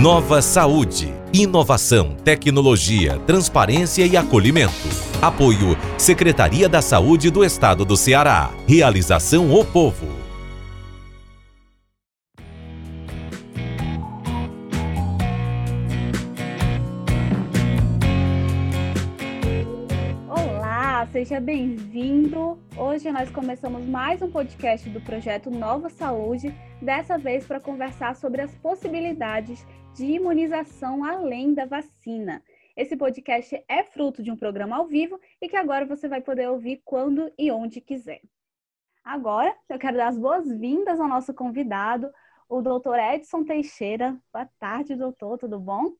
Nova Saúde. Inovação, tecnologia, transparência e acolhimento. Apoio Secretaria da Saúde do Estado do Ceará. Realização O Povo. seja bem-vindo. Hoje nós começamos mais um podcast do projeto Nova Saúde, dessa vez para conversar sobre as possibilidades de imunização além da vacina. Esse podcast é fruto de um programa ao vivo e que agora você vai poder ouvir quando e onde quiser. Agora, eu quero dar as boas-vindas ao nosso convidado, o doutor Edson Teixeira. Boa tarde, doutor, tudo bom?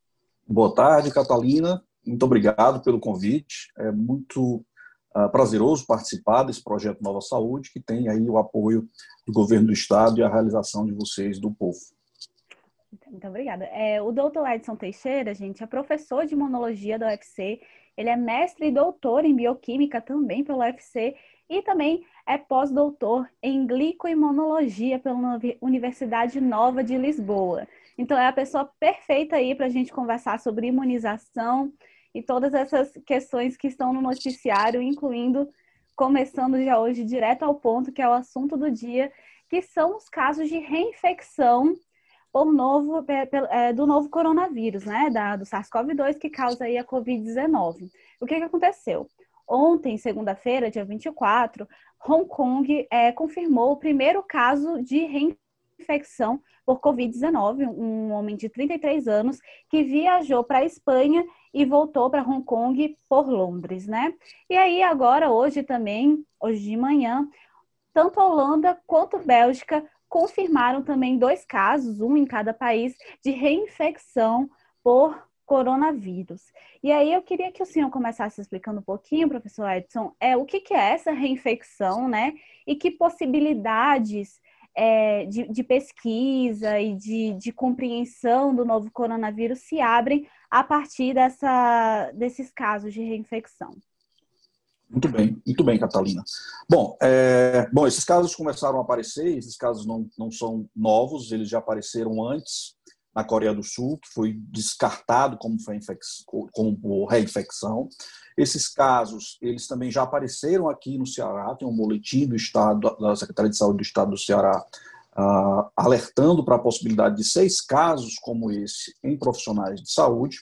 Boa tarde, Catalina. Muito obrigado pelo convite. É muito uh, prazeroso participar desse projeto Nova Saúde, que tem aí o apoio do governo do estado e a realização de vocês, do povo. Muito obrigada. É, o doutor Edson Teixeira, gente, é professor de imunologia da UFC, ele é mestre e doutor em bioquímica também pela UFC e também é pós-doutor em glicoimunologia pela Universidade Nova de Lisboa. Então é a pessoa perfeita aí para a gente conversar sobre imunização, e todas essas questões que estão no noticiário, incluindo, começando já hoje direto ao ponto, que é o assunto do dia, que são os casos de reinfecção novo, é, do novo coronavírus, né, da, do SARS-CoV-2, que causa aí a Covid-19. O que, que aconteceu? Ontem, segunda-feira, dia 24, Hong Kong é, confirmou o primeiro caso de reinfecção por Covid-19, um homem de 33 anos que viajou para a Espanha e voltou para Hong Kong por Londres, né? E aí agora hoje também, hoje de manhã, tanto a Holanda quanto a Bélgica confirmaram também dois casos, um em cada país, de reinfecção por coronavírus. E aí eu queria que o senhor começasse explicando um pouquinho, professor Edson, é, o que, que é essa reinfecção, né? E que possibilidades é, de, de, pesquisa e de, de, compreensão do novo coronavírus se abrem a partir dessa, desses casos de reinfecção. Muito bem, muito bem, Catalina. Bom, é, bom, esses casos começaram a aparecer, esses casos não, não são novos, eles já apareceram antes na Coreia do Sul, que foi descartado como, como reinfecção. Esses casos, eles também já apareceram aqui no Ceará, tem um boletim do Estado, da Secretaria de Saúde do Estado do Ceará, uh, alertando para a possibilidade de seis casos como esse em profissionais de saúde.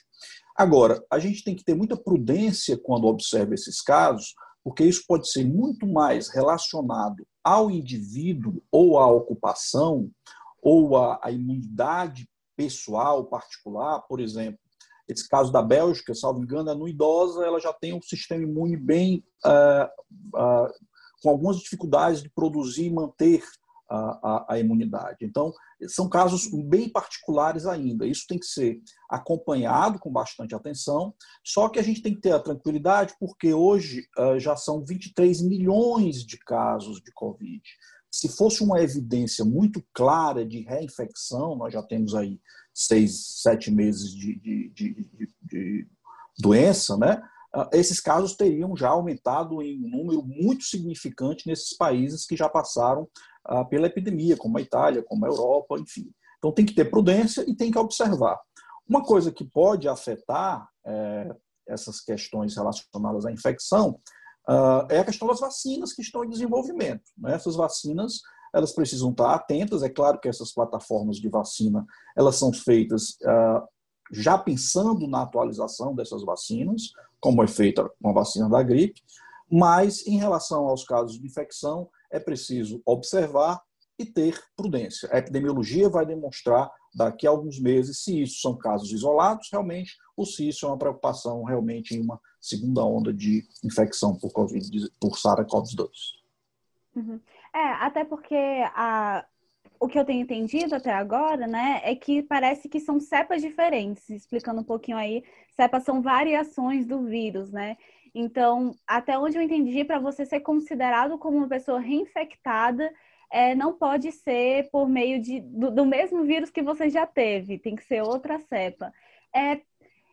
Agora, a gente tem que ter muita prudência quando observa esses casos, porque isso pode ser muito mais relacionado ao indivíduo ou à ocupação ou à, à imunidade pessoal, particular, por exemplo, esse caso da Bélgica, salvo engano, é no idosa, ela já tem um sistema imune bem uh, uh, com algumas dificuldades de produzir e manter a, a, imunidade. Então, são casos bem particulares ainda. Isso tem que ser acompanhado com bastante atenção. Só que a gente tem que ter a tranquilidade, porque hoje uh, já são 23 milhões de casos de Covid. Se fosse uma evidência muito clara de reinfecção, nós já temos aí seis, sete meses de, de, de, de doença, né? Ah, esses casos teriam já aumentado em um número muito significante nesses países que já passaram ah, pela epidemia, como a Itália, como a Europa, enfim. Então tem que ter prudência e tem que observar. Uma coisa que pode afetar é, essas questões relacionadas à infecção uh, é a questão das vacinas que estão em desenvolvimento. Né? Essas vacinas elas precisam estar atentas. É claro que essas plataformas de vacina elas são feitas uh, já pensando na atualização dessas vacinas, como é feita com a vacina da gripe, mas em relação aos casos de infecção é preciso observar e ter prudência. A epidemiologia vai demonstrar daqui a alguns meses se isso são casos isolados realmente ou se isso é uma preocupação realmente em uma segunda onda de infecção por, COVID, por SARS-CoV-2. Uhum. É, até porque a, o que eu tenho entendido até agora, né, é que parece que são cepas diferentes. Explicando um pouquinho aí, cepas são variações do vírus, né? Então, até onde eu entendi, para você ser considerado como uma pessoa reinfectada, é, não pode ser por meio de, do, do, mesmo vírus que você já teve, tem que ser outra cepa. É,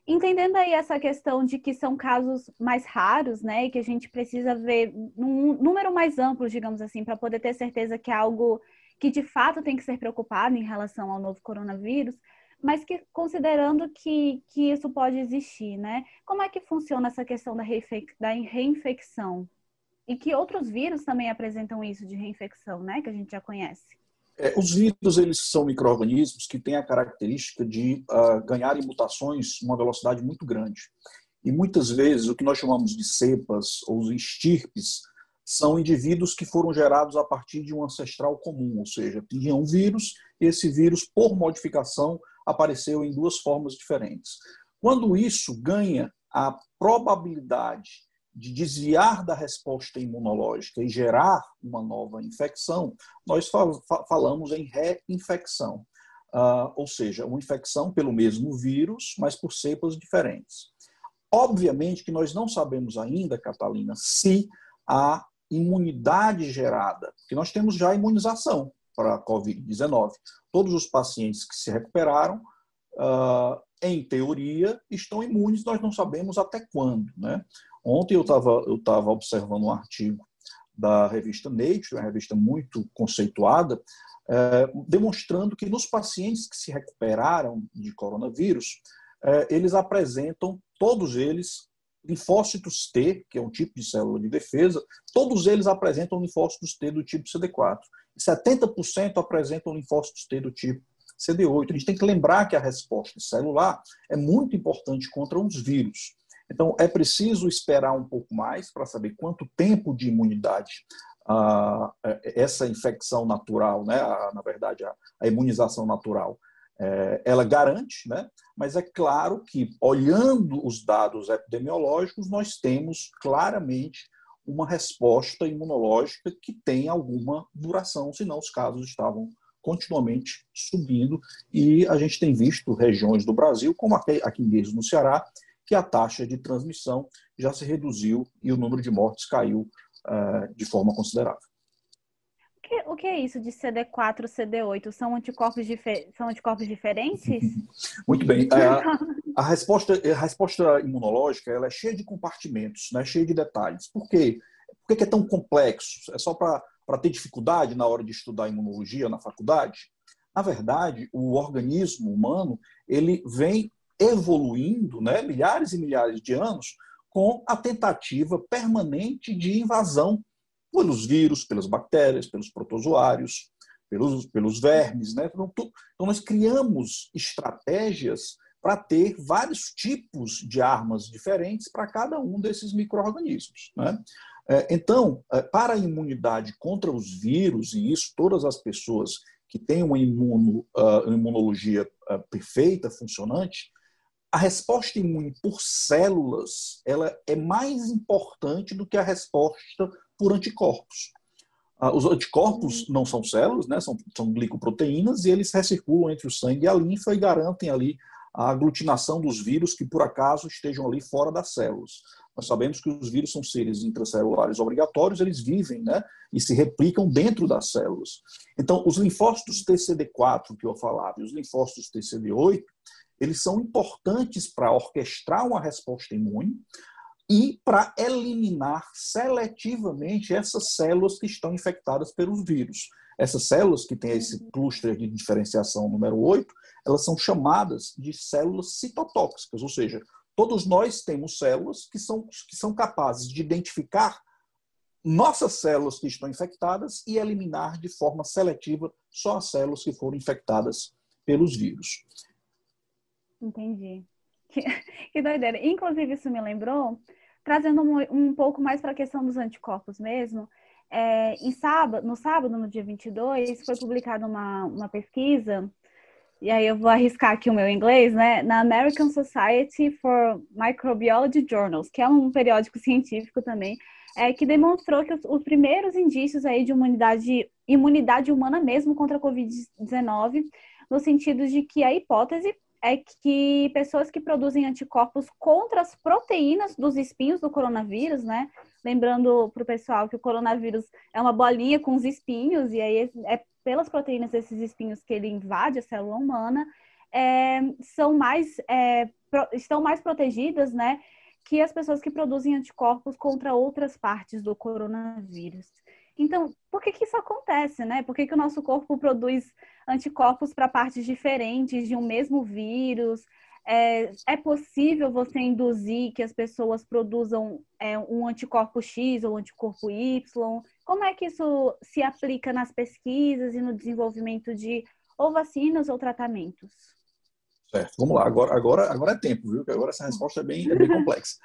entendendo aí essa questão de que são casos mais raros, né, e que a gente precisa ver num número mais amplo, digamos assim, para poder ter certeza que é algo que de fato tem que ser preocupado em relação ao novo coronavírus, mas que considerando que, que isso pode existir, né? Como é que funciona essa questão da, reinfec da reinfecção? E que outros vírus também apresentam isso de reinfecção, né? Que a gente já conhece. É, os vírus eles são micro-organismos que têm a característica de uh, ganharem mutações uma velocidade muito grande. E muitas vezes o que nós chamamos de cepas ou estirpes são indivíduos que foram gerados a partir de um ancestral comum, ou seja, tinha um vírus e esse vírus, por modificação, apareceu em duas formas diferentes. Quando isso ganha a probabilidade de desviar da resposta imunológica e gerar uma nova infecção, nós falamos em reinfecção, uh, ou seja, uma infecção pelo mesmo vírus, mas por cepas diferentes. Obviamente que nós não sabemos ainda, Catalina, se a imunidade gerada, porque nós temos já imunização para a Covid-19. Todos os pacientes que se recuperaram, uh, em teoria, estão imunes, nós não sabemos até quando. Né? Ontem eu estava eu tava observando um artigo da revista Nature, uma revista muito conceituada, eh, demonstrando que nos pacientes que se recuperaram de coronavírus, eh, eles apresentam, todos eles, linfócitos T, que é um tipo de célula de defesa, todos eles apresentam linfócitos T do tipo CD4. 70% apresentam linfócitos T do tipo CD8. A gente tem que lembrar que a resposta celular é muito importante contra os vírus. Então, é preciso esperar um pouco mais para saber quanto tempo de imunidade ah, essa infecção natural, né, a, na verdade, a, a imunização natural, é, ela garante, né? mas é claro que, olhando os dados epidemiológicos, nós temos claramente uma resposta imunológica que tem alguma duração, senão os casos estavam continuamente subindo. E a gente tem visto regiões do Brasil, como aqui, mesmo no Ceará, que a taxa de transmissão já se reduziu e o número de mortes caiu uh, de forma considerável que, o que é isso de CD4 CD8? São anticorpos, são anticorpos diferentes? Muito bem. A, a, resposta, a resposta imunológica ela é cheia de compartimentos, né? cheia de detalhes. Por quê? Por que é tão complexo? É só para ter dificuldade na hora de estudar imunologia na faculdade? Na verdade, o organismo humano ele vem evoluindo né, milhares e milhares de anos com a tentativa permanente de invasão pelos vírus, pelas bactérias, pelos protozoários, pelos, pelos vermes. Né? Então, então, nós criamos estratégias para ter vários tipos de armas diferentes para cada um desses micro-organismos. Né? É, então, é, para a imunidade contra os vírus, e isso todas as pessoas que têm uma, imuno, ah, imunologia ah, perfeita, funcionante, a resposta imune por células ela é mais importante do que a resposta por anticorpos. Ah, os anticorpos não são células, né? são, são glicoproteínas e eles recirculam entre o sangue e a linfa e garantem ali a aglutinação dos vírus que por acaso estejam ali fora das células. Nós sabemos que os vírus são seres intracelulares obrigatórios, eles vivem né, e se replicam dentro das células. Então, os linfócitos TCD4 que eu falava e os linfócitos TCD8, eles são importantes para orquestrar uma resposta imune, e para eliminar seletivamente essas células que estão infectadas pelos vírus. Essas células que têm esse cluster de diferenciação número 8, elas são chamadas de células citotóxicas, ou seja, todos nós temos células que são, que são capazes de identificar nossas células que estão infectadas e eliminar de forma seletiva só as células que foram infectadas pelos vírus. Entendi. Que, que doideira. Inclusive, isso me lembrou, trazendo um, um pouco mais para a questão dos anticorpos mesmo. É, em sábado, no sábado, no dia 22, foi publicada uma, uma pesquisa, e aí eu vou arriscar aqui o meu inglês, né? Na American Society for Microbiology Journals, que é um periódico científico também, é, que demonstrou que os, os primeiros indícios aí de imunidade, imunidade humana mesmo contra a Covid-19, no sentido de que a hipótese é que pessoas que produzem anticorpos contra as proteínas dos espinhos do coronavírus, né? Lembrando para o pessoal que o coronavírus é uma bolinha com os espinhos, e aí é pelas proteínas desses espinhos que ele invade a célula humana, é, são mais, é, pro, estão mais protegidas, né? Que as pessoas que produzem anticorpos contra outras partes do coronavírus. Então, por que, que isso acontece, né? Por que, que o nosso corpo produz anticorpos para partes diferentes de um mesmo vírus? É, é, possível você induzir que as pessoas produzam é, um anticorpo X ou um anticorpo Y? Como é que isso se aplica nas pesquisas e no desenvolvimento de ou vacinas ou tratamentos? Certo, vamos lá. Agora, agora, agora é tempo, viu? Agora essa resposta é bem, é bem complexa.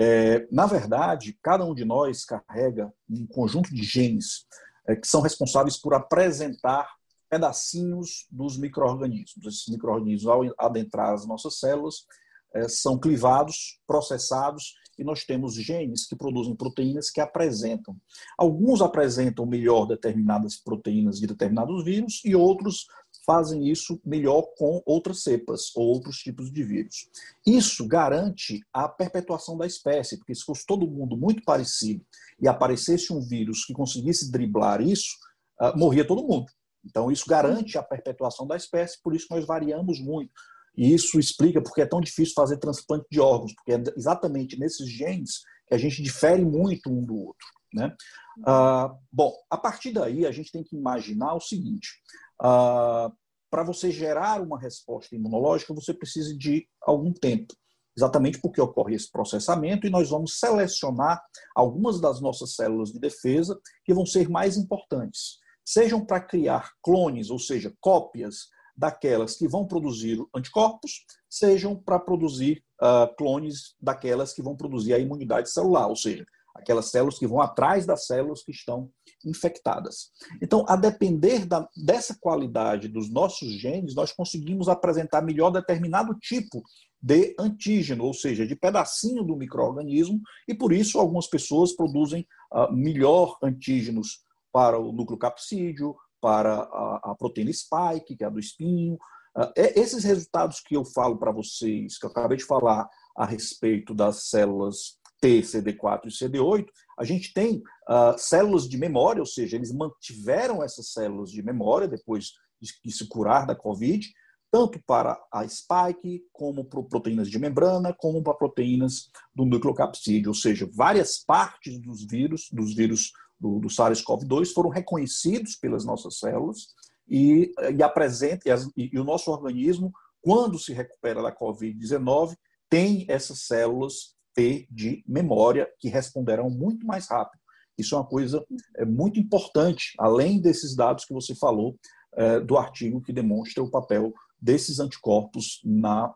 É, na verdade, cada um de nós carrega um conjunto de genes é, que são responsáveis por apresentar pedacinhos dos micro-organismos. Esses micro-organismos, ao adentrar as nossas células, é, são clivados, processados, e nós temos genes que produzem proteínas que apresentam. Alguns apresentam melhor determinadas proteínas de determinados vírus, e outros fazem isso melhor com outras cepas ou outros tipos de vírus. Isso garante a perpetuação da espécie, porque se fosse todo mundo muito parecido e aparecesse um vírus que conseguisse driblar isso, uh, morria todo mundo. Então, isso garante a perpetuação da espécie, por isso nós variamos muito. E isso explica porque é tão difícil fazer transplante de órgãos, porque é exatamente nesses genes que a gente difere muito um do outro. Né? Uh, bom, a partir daí, a gente tem que imaginar o seguinte: ah, para você gerar uma resposta imunológica, você precisa de algum tempo, exatamente porque ocorre esse processamento e nós vamos selecionar algumas das nossas células de defesa que vão ser mais importantes, sejam para criar clones, ou seja, cópias daquelas que vão produzir anticorpos, sejam para produzir uh, clones daquelas que vão produzir a imunidade celular, ou seja, aquelas células que vão atrás das células que estão infectadas. Então, a depender da, dessa qualidade dos nossos genes, nós conseguimos apresentar melhor determinado tipo de antígeno, ou seja, de pedacinho do microorganismo, e por isso algumas pessoas produzem uh, melhor antígenos para o núcleo capsídeo, para a, a proteína spike, que é a do espinho. Uh, esses resultados que eu falo para vocês, que eu acabei de falar a respeito das células T, CD4 e CD8, a gente tem uh, células de memória, ou seja, eles mantiveram essas células de memória depois de se curar da COVID, tanto para a spike, como para proteínas de membrana, como para proteínas do nucleocapsídeo, ou seja, várias partes dos vírus, dos vírus do, do SARS-CoV-2 foram reconhecidos pelas nossas células e, e apresenta e, e o nosso organismo, quando se recupera da COVID-19, tem essas células T de memória que responderão muito mais rápido. Isso é uma coisa é, muito importante, além desses dados que você falou é, do artigo que demonstra o papel desses anticorpos na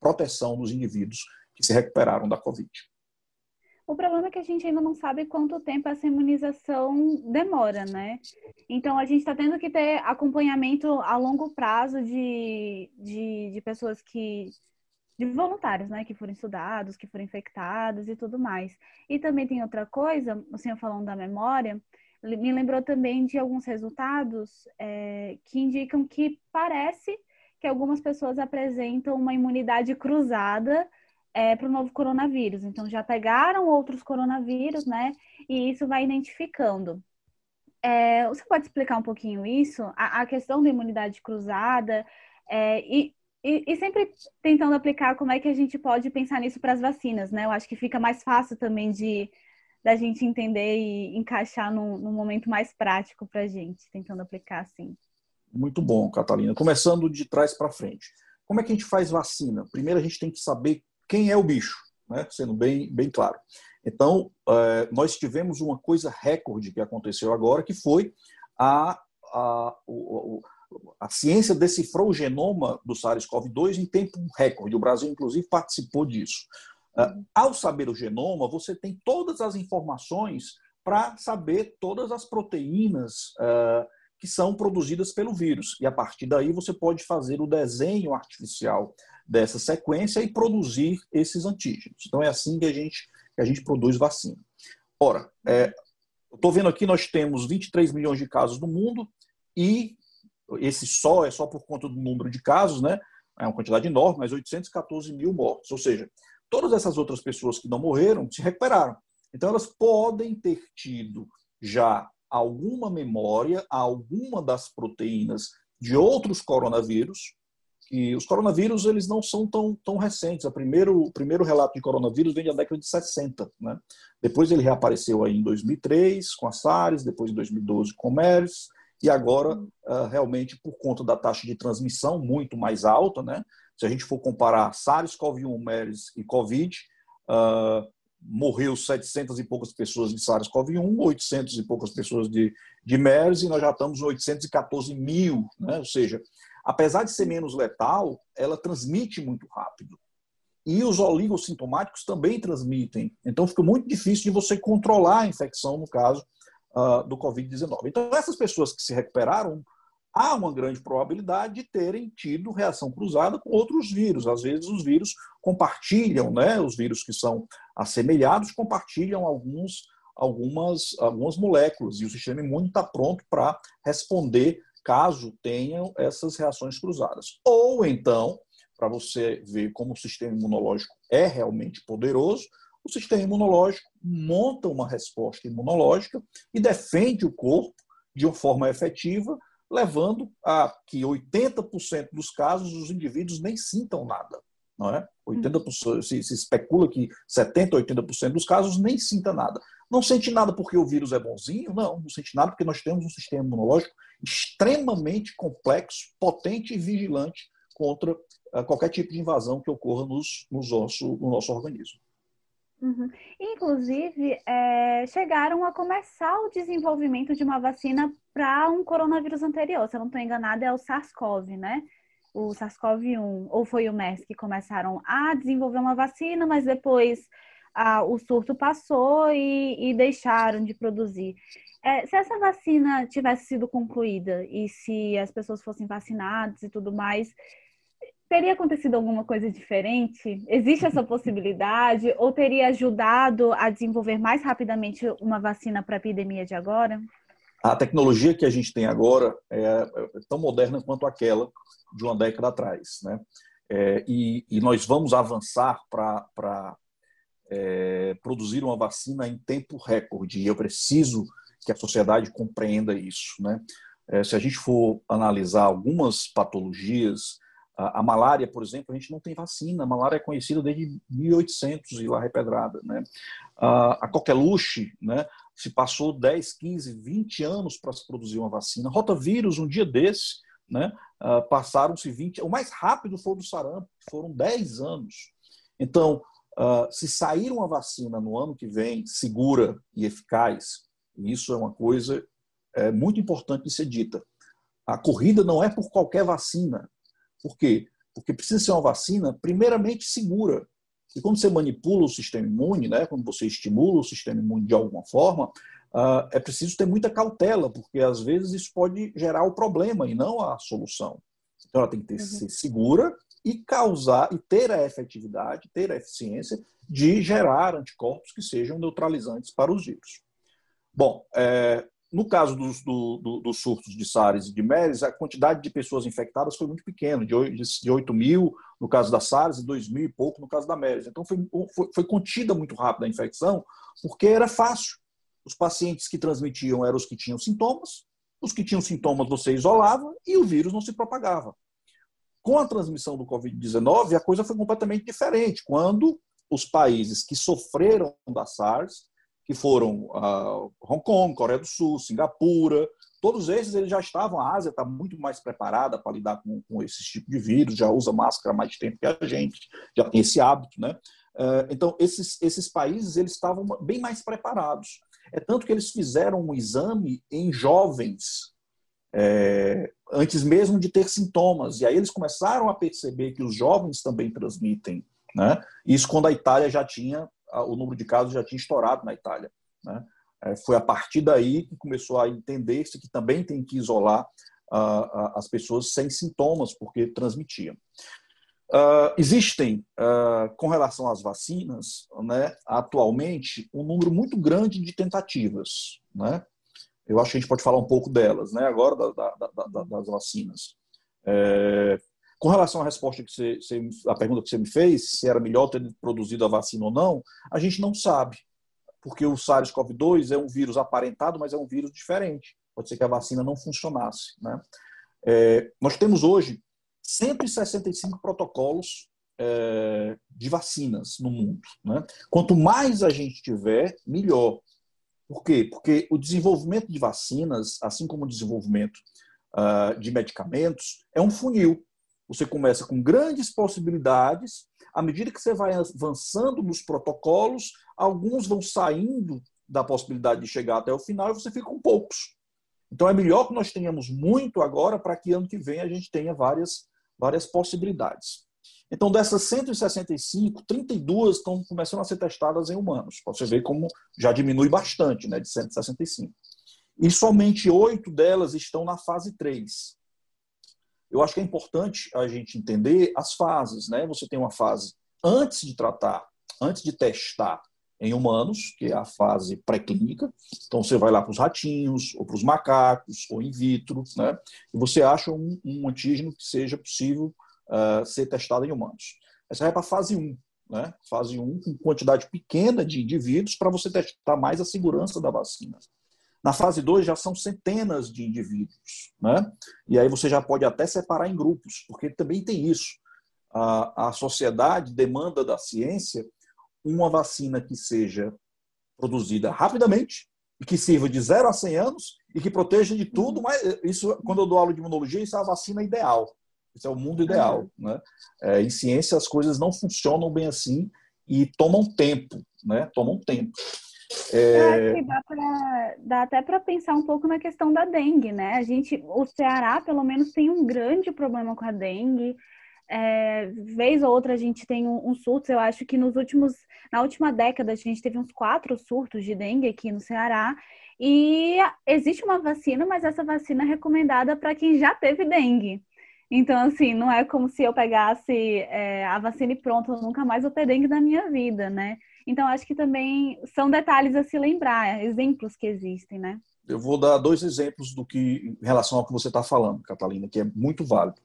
proteção dos indivíduos que se recuperaram da Covid. O problema é que a gente ainda não sabe quanto tempo essa imunização demora, né? Então, a gente está tendo que ter acompanhamento a longo prazo de, de, de pessoas que de voluntários, né, que foram estudados, que foram infectados e tudo mais. E também tem outra coisa, o senhor falando da memória, me lembrou também de alguns resultados é, que indicam que parece que algumas pessoas apresentam uma imunidade cruzada é, para o novo coronavírus. Então, já pegaram outros coronavírus, né? E isso vai identificando. É, você pode explicar um pouquinho isso? A, a questão da imunidade cruzada é, e e, e, sempre tentando aplicar como é que a gente pode pensar nisso para as vacinas, né? Eu acho que fica mais fácil também de da gente entender e encaixar num, num momento mais prático para a gente, tentando aplicar assim. Muito bom, Catalina. Começando de trás para frente. Como é que a gente faz vacina? Primeiro a gente tem que saber quem é o bicho, né? sendo bem, bem claro. Então, é, nós tivemos uma coisa recorde que aconteceu agora, que foi a, a, o, a ciência decifrou o genoma do SARS-CoV-2 em tempo recorde. O Brasil, inclusive, participou disso. Uh, ao saber o genoma, você tem todas as informações para saber todas as proteínas uh, que são produzidas pelo vírus. E a partir daí você pode fazer o desenho artificial dessa sequência e produzir esses antígenos. Então é assim que a gente, que a gente produz vacina. Ora, é, eu estou vendo aqui, nós temos 23 milhões de casos no mundo e esse só é só por conta do número de casos, né? É uma quantidade enorme, mas 814 mil mortos. Ou seja, todas essas outras pessoas que não morreram se recuperaram. Então, elas podem ter tido já alguma memória alguma das proteínas de outros coronavírus que os coronavírus eles não são tão, tão recentes. O primeiro, o primeiro relato de coronavírus vem da década de 60. Né? Depois ele reapareceu aí em 2003 com a SARS, depois em 2012 com o MERS, e agora, uh, realmente, por conta da taxa de transmissão muito mais alta, né? se a gente for comparar SARS-CoV-1, MERS e COVID, uh, morreu 700 e poucas pessoas de SARS-CoV-1, 800 e poucas pessoas de, de MERS, e nós já estamos em 814 mil, né? ou seja, apesar de ser menos letal, ela transmite muito rápido. E os oligossintomáticos também transmitem. Então fica muito difícil de você controlar a infecção no caso uh, do Covid-19. Então essas pessoas que se recuperaram, há uma grande probabilidade de terem tido reação cruzada com outros vírus. Às vezes os vírus compartilham, né? Os vírus que são assemelhados compartilham alguns, algumas, algumas moléculas e o sistema imune está pronto para responder caso tenham essas reações cruzadas. Ou então, para você ver como o sistema imunológico é realmente poderoso, o sistema imunológico monta uma resposta imunológica e defende o corpo de uma forma efetiva, levando a que 80% dos casos os indivíduos nem sintam nada. Não é? 80%, se, se especula que 70%, 80% dos casos nem sinta nada. Não sente nada porque o vírus é bonzinho? Não, não sente nada porque nós temos um sistema imunológico extremamente complexo, potente e vigilante contra uh, qualquer tipo de invasão que ocorra nos, nos osso, no nosso organismo. Uhum. Inclusive, é, chegaram a começar o desenvolvimento de uma vacina para um coronavírus anterior. Se eu não estou enganada, é o SARS-CoV, né? O SARS-CoV-1, ou foi o MERS que começaram a desenvolver uma vacina, mas depois o surto passou e, e deixaram de produzir. É, se essa vacina tivesse sido concluída e se as pessoas fossem vacinadas e tudo mais, teria acontecido alguma coisa diferente? Existe essa possibilidade? Ou teria ajudado a desenvolver mais rapidamente uma vacina para a epidemia de agora? A tecnologia que a gente tem agora é, é tão moderna quanto aquela de uma década atrás. Né? É, e, e, nós vamos avançar para é, produzir uma vacina em tempo recorde. E eu preciso que a sociedade compreenda isso. Né? É, se a gente for analisar algumas patologias, a, a, malária, por exemplo, a gente não tem vacina. A malária é conhecida desde 1800 e lá repedrada. Né? A, a coqueluche, né? se passou 10, 15, 20 anos para se produzir uma vacina. Rotavírus, um dia desse, né? Uh, passaram-se 20. O mais rápido foi o do sarampo, foram 10 anos. Então, uh, se sair uma vacina no ano que vem, segura e eficaz, isso é uma coisa é, muito importante de ser dita. A corrida não é por qualquer vacina. Por quê? Porque precisa ser uma vacina, primeiramente, segura. E quando você manipula o sistema imune, né, quando você estimula o sistema imune de alguma forma, uh, é preciso ter muita cautela, porque às vezes isso pode gerar o problema e não a solução. Então ela tem que ter, uhum. ser segura e causar e ter a efetividade, ter a eficiência de gerar anticorpos que sejam neutralizantes para os vírus. Bom, é, no caso dos, do, surtos de SARS e de MERS, a quantidade de pessoas infectadas foi muito pequena, de 8, de 8 mil no caso da SARS e 2 mil e pouco no caso da MERS. Então foi, foi, foi contida muito rápido a infecção, porque era fácil. Os pacientes que transmitiam eram os que tinham sintomas, os que tinham sintomas você isolava e o vírus não se propagava. Com a transmissão do Covid-19, a coisa foi completamente diferente. Quando os países que sofreram da SARS que foram uh, Hong Kong, Coreia do Sul, Singapura, todos esses eles já estavam, a Ásia está muito mais preparada para lidar com, com esse tipo de vírus, já usa máscara há mais tempo que a gente, já tem esse hábito, né? Uh, então, esses, esses países eles estavam bem mais preparados. É tanto que eles fizeram um exame em jovens, é, antes mesmo de ter sintomas. E aí eles começaram a perceber que os jovens também transmitem. Né? Isso quando a Itália já tinha o número de casos já tinha estourado na Itália. Né? É, foi a partir daí que começou a entender-se que também tem que isolar as pessoas sem sintomas, porque transmitiam. Uh, existem, uh, com relação às vacinas, né, atualmente, um número muito grande de tentativas. Né? Eu acho que a gente pode falar um pouco delas, né, agora, da, da, da, das vacinas. É, com relação à resposta que você, você, pergunta que você me fez, se era melhor ter produzido a vacina ou não, a gente não sabe, porque o SARS-CoV-2 é um vírus aparentado, mas é um vírus diferente. Pode ser que a vacina não funcionasse. Né? É, nós temos hoje 165 protocolos é, de vacinas no mundo. Né? Quanto mais a gente tiver, melhor. Por quê? Porque o desenvolvimento de vacinas, assim como o desenvolvimento uh, de medicamentos, é um funil. Você começa com grandes possibilidades, à medida que você vai avançando nos protocolos, alguns vão saindo da possibilidade de chegar até o final e você fica com poucos. Então é melhor que nós tenhamos muito agora para que ano que vem a gente tenha várias, várias possibilidades. Então, dessas 165, 32 estão começando a ser testadas em humanos. Você vê como já diminui bastante, né, de 165. E somente oito delas estão na fase 3. Eu acho que é importante a gente entender as fases. Né? Você tem uma fase antes de tratar, antes de testar em humanos, que é a fase pré-clínica. Então, você vai lá para os ratinhos, ou para os macacos, ou in vitro, né? e você acha um, um antígeno que seja possível uh, ser testado em humanos. Essa vai para a fase 1, né? fase 1 com quantidade pequena de indivíduos para você testar mais a segurança da vacina. Na fase 2 já são centenas de indivíduos, né? E aí você já pode até separar em grupos, porque também tem isso. A, a sociedade demanda da ciência uma vacina que seja produzida rapidamente e que sirva de 0 a 100 anos e que proteja de tudo, mas isso, quando eu dou aula de imunologia, isso é a vacina ideal. Isso é o mundo ideal. Uhum. Né? É, em ciência, as coisas não funcionam bem assim e tomam tempo. Né? Tomam tempo. É... dá, pra, dá até para pensar um pouco na questão da dengue, né? A gente, o Ceará, pelo menos, tem um grande problema com a dengue. É, vez ou outra a gente tem um, um surto. Eu acho que nos últimos, na última década a gente teve uns quatro surtos de dengue aqui no Ceará. E existe uma vacina, mas essa vacina é recomendada para quem já teve dengue. Então, assim, não é como se eu pegasse é, a vacina e pronto, eu nunca mais vou ter dengue na minha vida, né? Então, acho que também são detalhes a se lembrar, exemplos que existem, né? Eu vou dar dois exemplos do que, em relação ao que você está falando, Catalina, que é muito válido.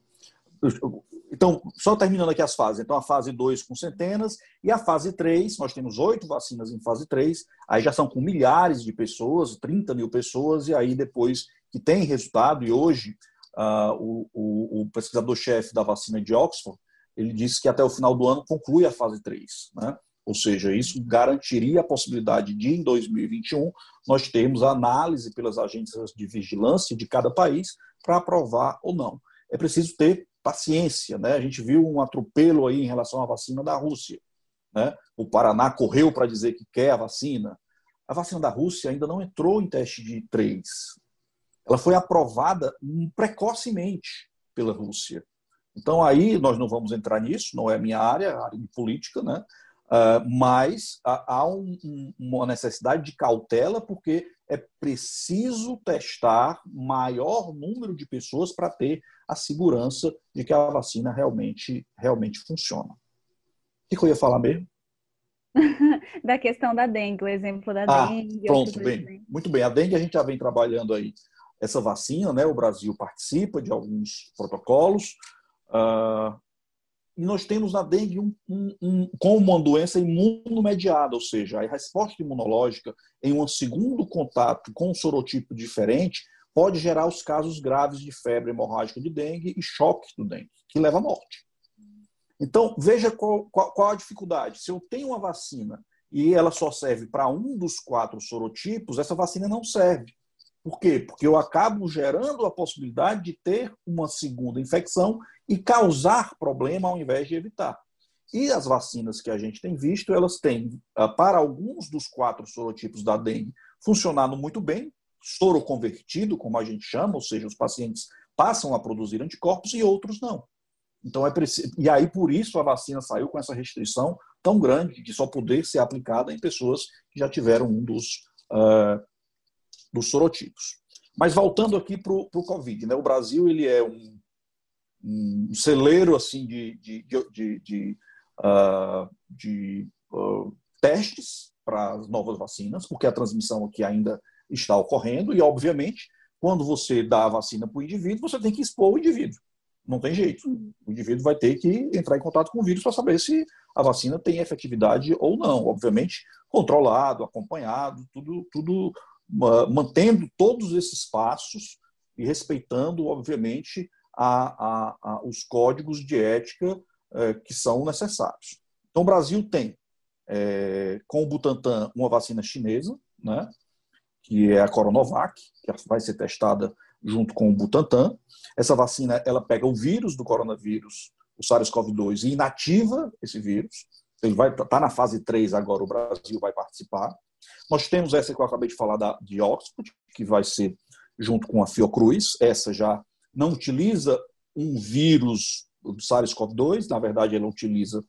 Então, só terminando aqui as fases. Então, a fase 2 com centenas e a fase 3, nós temos oito vacinas em fase 3, aí já são com milhares de pessoas, 30 mil pessoas, e aí depois que tem resultado, e hoje uh, o, o, o pesquisador-chefe da vacina de Oxford, ele disse que até o final do ano conclui a fase 3. Né? Ou seja, isso garantiria a possibilidade de, em 2021, nós termos análise pelas agências de vigilância de cada país para aprovar ou não. É preciso ter paciência. Né? A gente viu um atropelo aí em relação à vacina da Rússia. Né? O Paraná correu para dizer que quer a vacina. A vacina da Rússia ainda não entrou em teste de três ela foi aprovada precocemente pela Rússia. Então aí nós não vamos entrar nisso, não é minha área, área de política, né? Uh, mas há um, um, uma necessidade de cautela porque é preciso testar maior número de pessoas para ter a segurança de que a vacina realmente, realmente funciona. O que, eu ia falar mesmo? da questão da dengue, o exemplo da ah, dengue. Pronto, bem, muito bem. A dengue a gente já vem trabalhando aí essa vacina, né? O Brasil participa de alguns protocolos. Uh, e nós temos na dengue um, um, um, como uma doença imunomediada, ou seja, a resposta imunológica em um segundo contato com um sorotipo diferente pode gerar os casos graves de febre hemorrágica de dengue e choque do dengue, que leva à morte. Então, veja qual, qual, qual a dificuldade. Se eu tenho uma vacina e ela só serve para um dos quatro sorotipos, essa vacina não serve. Por quê? Porque eu acabo gerando a possibilidade de ter uma segunda infecção e causar problema ao invés de evitar. E as vacinas que a gente tem visto, elas têm, ah, para alguns dos quatro sorotipos da dengue, funcionado muito bem, soro convertido, como a gente chama, ou seja, os pacientes passam a produzir anticorpos e outros não. Então é preciso, e aí por isso a vacina saiu com essa restrição tão grande de só poder ser aplicada em pessoas que já tiveram um dos uh, dos sorotipos. Mas voltando aqui para o Covid, né? o Brasil ele é um, um celeiro assim, de, de, de, de, uh, de uh, testes para as novas vacinas, porque a transmissão aqui ainda está ocorrendo e, obviamente, quando você dá a vacina para o indivíduo, você tem que expor o indivíduo. Não tem jeito. O indivíduo vai ter que entrar em contato com o vírus para saber se a vacina tem efetividade ou não. Obviamente, controlado, acompanhado, tudo, tudo mantendo todos esses passos e respeitando, obviamente, a, a, a os códigos de ética é, que são necessários. Então, o Brasil tem, é, com o Butantan, uma vacina chinesa, né, que é a Coronavac, que vai ser testada junto com o Butantan. Essa vacina ela pega o vírus do coronavírus, o SARS-CoV-2, e inativa esse vírus. Ele vai estar tá na fase 3 agora, o Brasil vai participar. Nós temos essa que eu acabei de falar da, de Oxford, que vai ser junto com a Fiocruz. Essa já não utiliza um vírus do SARS-CoV-2, na verdade, ela utiliza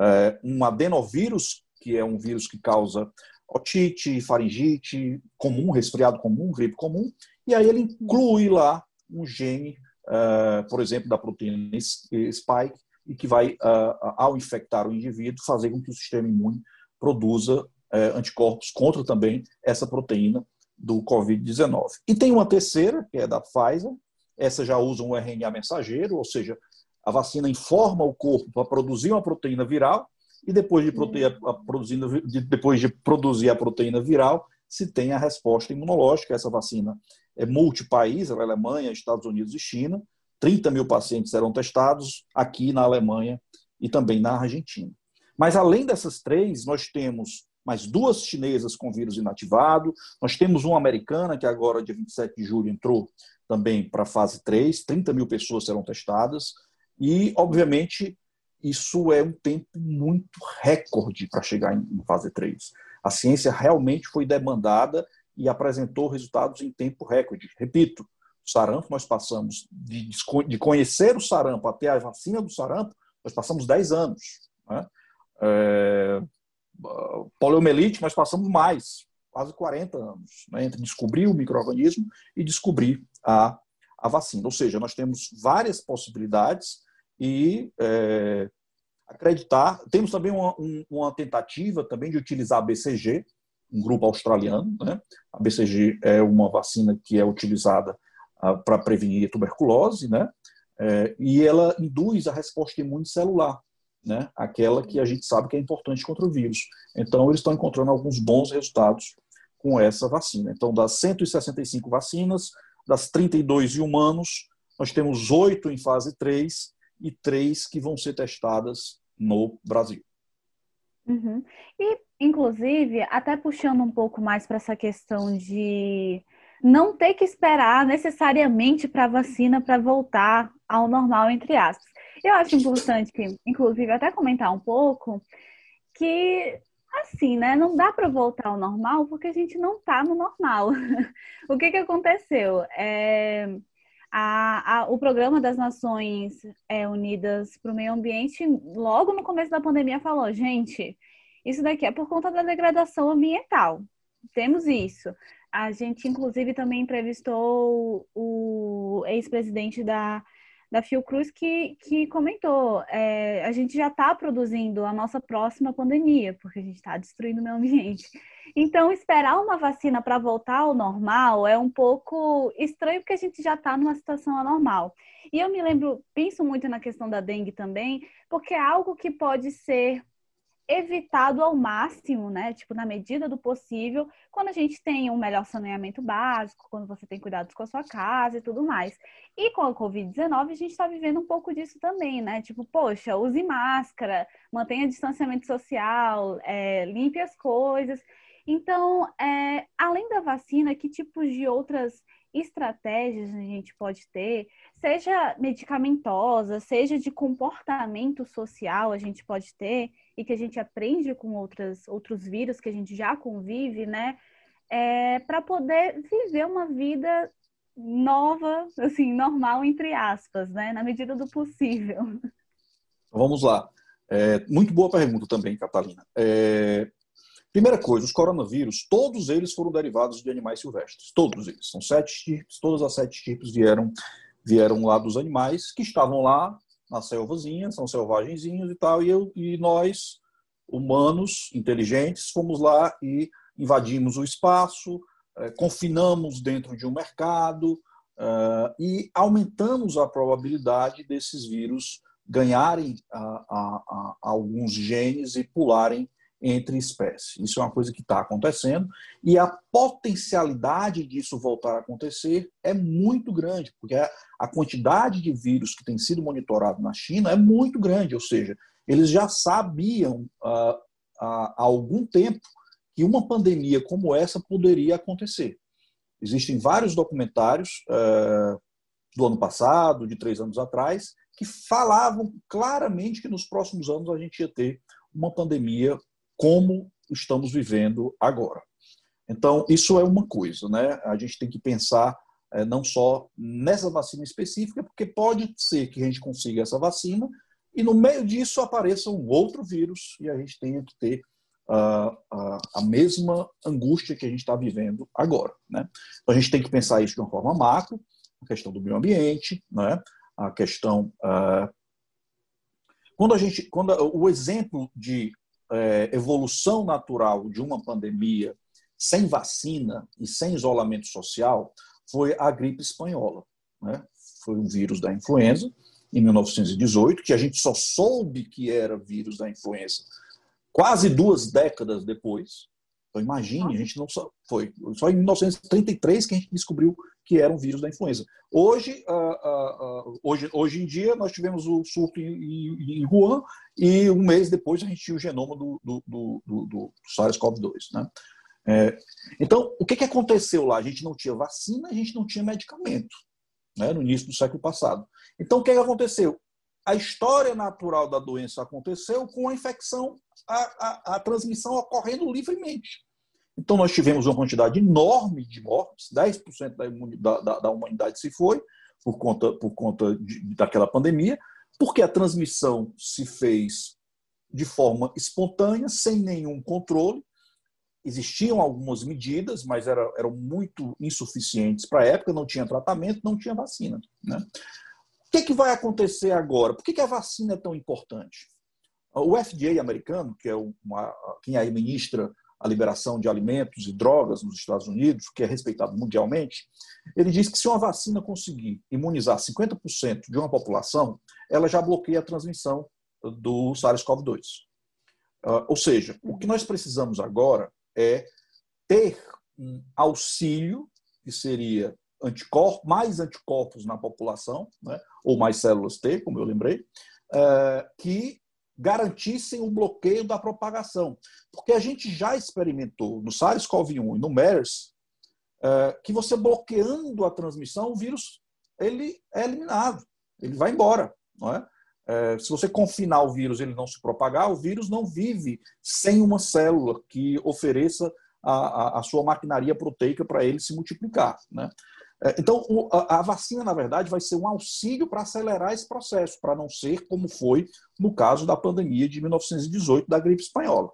é, um adenovírus, que é um vírus que causa otite, faringite comum, resfriado comum, gripe comum, e aí ele inclui lá um gene, uh, por exemplo, da proteína spike, e que vai, uh, ao infectar o indivíduo, fazer com que o sistema imune produza anticorpos contra também essa proteína do Covid-19. E tem uma terceira, que é da Pfizer, essa já usa um RNA mensageiro, ou seja, a vacina informa o corpo para produzir uma proteína viral, e depois de, proteína, produzindo, depois de produzir a proteína viral, se tem a resposta imunológica. Essa vacina é multipaís, é Alemanha, Estados Unidos e China. 30 mil pacientes serão testados aqui na Alemanha e também na Argentina. Mas além dessas três, nós temos mais duas chinesas com vírus inativado, nós temos uma americana que agora, dia 27 de julho, entrou também para a fase 3, 30 mil pessoas serão testadas, e, obviamente, isso é um tempo muito recorde para chegar em fase 3. A ciência realmente foi demandada e apresentou resultados em tempo recorde. Repito, o sarampo, nós passamos de, de conhecer o sarampo até a vacina do sarampo, nós passamos 10 anos. Né? É, poliomielite, nós passamos mais, quase 40 anos, né? entre descobrir o microorganismo e descobrir a, a vacina. Ou seja, nós temos várias possibilidades e é, acreditar. Temos também uma, uma, tentativa também de utilizar a BCG, um grupo australiano. Né? A BCG é uma vacina que é utilizada ah, para prevenir tuberculose, né? É, e ela induz a resposta imune celular, né? aquela que a gente sabe que é importante contra o vírus. Então, eles estão encontrando alguns bons resultados com essa vacina. Então, das 165 vacinas, das 32 em humanos, nós temos oito em fase 3 e três que vão ser testadas no Brasil. Uhum. E, inclusive, até puxando um pouco mais para essa questão de não ter que esperar necessariamente para a vacina para voltar ao normal, entre aspas. Eu acho importante, que, inclusive, até comentar um pouco que, assim, né, não dá para voltar ao normal porque a gente não está no normal. o que, que aconteceu? É, a, a, o Programa das Nações é, Unidas para o Meio Ambiente, logo no começo da pandemia, falou: gente, isso daqui é por conta da degradação ambiental. Temos isso. A gente, inclusive, também entrevistou o ex-presidente da, da Fiocruz que, que comentou: é, a gente já está produzindo a nossa próxima pandemia, porque a gente está destruindo o meio ambiente. Então, esperar uma vacina para voltar ao normal é um pouco estranho, porque a gente já está numa situação anormal. E eu me lembro, penso muito na questão da dengue também, porque é algo que pode ser evitado ao máximo, né? Tipo, na medida do possível, quando a gente tem um melhor saneamento básico, quando você tem cuidados com a sua casa e tudo mais. E com a Covid-19, a gente está vivendo um pouco disso também, né? Tipo, poxa, use máscara, mantenha distanciamento social, é, limpe as coisas. Então, é, além da vacina, que tipos de outras estratégias a gente pode ter, seja medicamentosa, seja de comportamento social, a gente pode ter, e que a gente aprende com outras, outros vírus que a gente já convive, né? É, para poder viver uma vida nova, assim, normal, entre aspas, né? Na medida do possível. Vamos lá. É, muito boa pergunta também, Catalina. É, Primeira coisa, os coronavírus, todos eles foram derivados de animais silvestres. Todos eles. São sete tipos, todas as sete tipos vieram, vieram lá dos animais que estavam lá na selvazinha, são selvagenzinhos e tal, e, eu, e nós, humanos inteligentes, fomos lá e invadimos o espaço, eh, confinamos dentro de um mercado eh, e aumentamos a probabilidade desses vírus ganharem a, a, a, alguns genes e pularem entre espécies. Isso é uma coisa que está acontecendo e a potencialidade disso voltar a acontecer é muito grande, porque a quantidade de vírus que tem sido monitorado na China é muito grande, ou seja, eles já sabiam uh, há algum tempo que uma pandemia como essa poderia acontecer. Existem vários documentários uh, do ano passado, de três anos atrás, que falavam claramente que nos próximos anos a gente ia ter uma pandemia como estamos vivendo agora. Então, isso é uma coisa, né? A gente tem que pensar é, não só nessa vacina específica, porque pode ser que a gente consiga essa vacina e no meio disso apareça um outro vírus e a gente tenha que ter uh, uh, a mesma angústia que a gente está vivendo agora. Né? Então, a gente tem que pensar isso de uma forma macro, a questão do meio ambiente, né? a questão. Uh, quando a gente, quando o exemplo de é, evolução natural de uma pandemia sem vacina e sem isolamento social foi a gripe espanhola. Né? Foi um vírus da influenza, em 1918, que a gente só soube que era vírus da influenza quase duas décadas depois. Então, imagine, a gente não só foi só em 1933 que a gente descobriu que era um vírus da influenza. Hoje, uh, uh, hoje, hoje em dia, nós tivemos o surto em, em, Wuhan e um mês depois a gente tinha o genoma do, do, do, do, do SARS-CoV-2. Né? É, então, o que, que aconteceu lá? A gente não tinha vacina, a gente não tinha medicamento né, no início do século passado. Então, o que, que aconteceu? A história natural da doença aconteceu com a infecção, a, a, a transmissão ocorrendo livremente. Então, nós tivemos uma quantidade enorme de mortes, 10% da, da, da humanidade se foi por conta, por conta de, daquela pandemia, porque a transmissão se fez de forma espontânea, sem nenhum controle, existiam algumas medidas, mas era, eram muito insuficientes para a época, não tinha tratamento, não tinha vacina. Né? O que, que vai acontecer agora? Por que, que a vacina é tão importante? O FDA americano, que é uma, quem administra a liberação de alimentos e drogas nos Estados Unidos, que é respeitado mundialmente, ele diz que se uma vacina conseguir imunizar 50% de uma população, ela já bloqueia a transmissão do SARS-CoV-2. Uh, ou seja, o que nós precisamos agora é ter um auxílio, que seria anticorpos, mais anticorpos na população, né, ou mais células T, como eu lembrei, é, que garantissem o bloqueio da propagação. Porque a gente já experimentou no SARS-CoV-1 e no MERS é, que você bloqueando a transmissão, o vírus ele é eliminado, ele vai embora. Não é? É, se você confinar o vírus ele não se propagar, o vírus não vive sem uma célula que ofereça a, a, a sua maquinaria proteica para ele se multiplicar. Né? É, então, a, vacina, na verdade, vai ser um auxílio para acelerar esse processo, para não ser como foi no caso da pandemia de 1918 da gripe espanhola.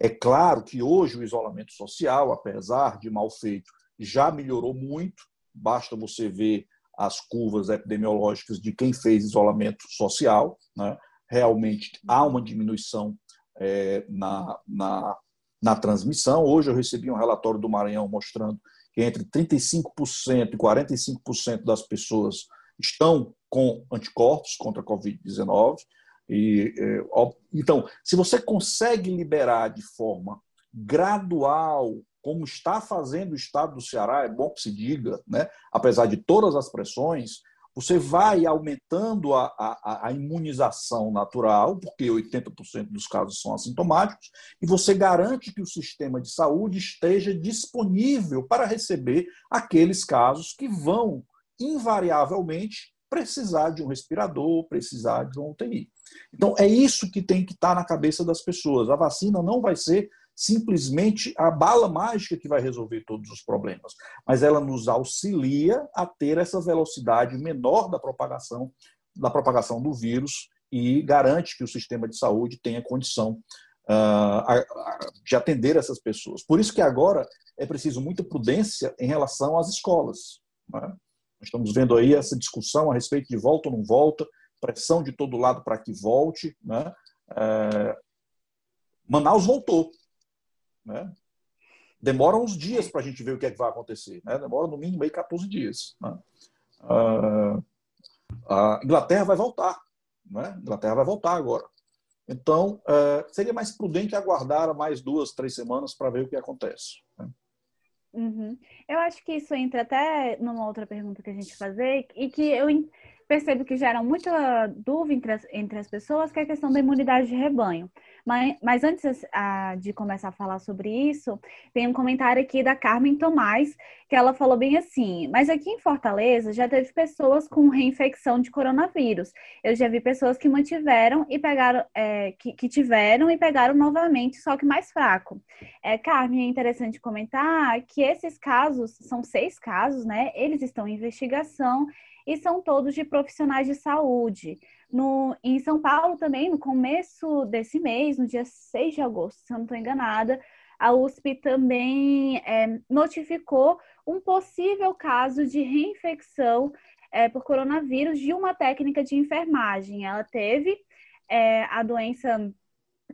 É claro que hoje o isolamento social, apesar de mal feito, já melhorou muito. Basta você ver as curvas epidemiológicas de quem fez isolamento social. Né? Realmente há uma diminuição é, na, na, na transmissão. Hoje eu recebi um relatório do Maranhão mostrando que entre 35% e 45% das pessoas estão com anticorpos contra a Covid-19. E, é, então, se você consegue liberar de forma gradual como está fazendo o Estado do Ceará, é bom que se diga, né? apesar de todas as pressões, você vai aumentando a, a, a imunização natural, porque 80% dos casos são assintomáticos, e você garante que o sistema de saúde esteja disponível para receber aqueles casos que vão, invariavelmente, precisar de um respirador, precisar de um UTI. Então, é isso que tem que estar na cabeça das pessoas. A vacina não vai ser simplesmente a bala mágica que vai resolver todos os problemas, mas ela nos auxilia a ter essa velocidade menor da propagação da propagação do vírus e garante que o sistema de saúde tenha condição uh, de atender essas pessoas. Por isso que agora é preciso muita prudência em relação às escolas. Né? Estamos vendo aí essa discussão a respeito de volta ou não volta, pressão de todo lado para que volte. Né? Uh, Manaus voltou, né? Demora uns dias para a gente ver o que, é que vai acontecer. Né? Demora no mínimo aí 14 dias. Né? Uh, a Inglaterra vai voltar. Né? A Inglaterra vai voltar agora. Então, uh, seria mais prudente aguardar mais duas, três semanas para ver o que acontece. Né? Uhum. Eu acho que isso entra até numa outra pergunta que a gente fazer e que eu percebo que gera muita dúvida entre as, entre as pessoas, que é a questão da imunidade de rebanho. Mas, mas antes de começar a falar sobre isso, tem um comentário aqui da Carmen Tomás, que ela falou bem assim: Mas aqui em Fortaleza já teve pessoas com reinfecção de coronavírus. Eu já vi pessoas que mantiveram e pegaram, é, que, que, tiveram e pegaram novamente, só que mais fraco. É, Carmen, é interessante comentar que esses casos, são seis casos, né? Eles estão em investigação e são todos de profissionais de saúde. No, em São Paulo também, no começo desse mês, no dia 6 de agosto, se eu não estou enganada, a USP também é, notificou um possível caso de reinfecção é, por coronavírus de uma técnica de enfermagem. Ela teve é, a doença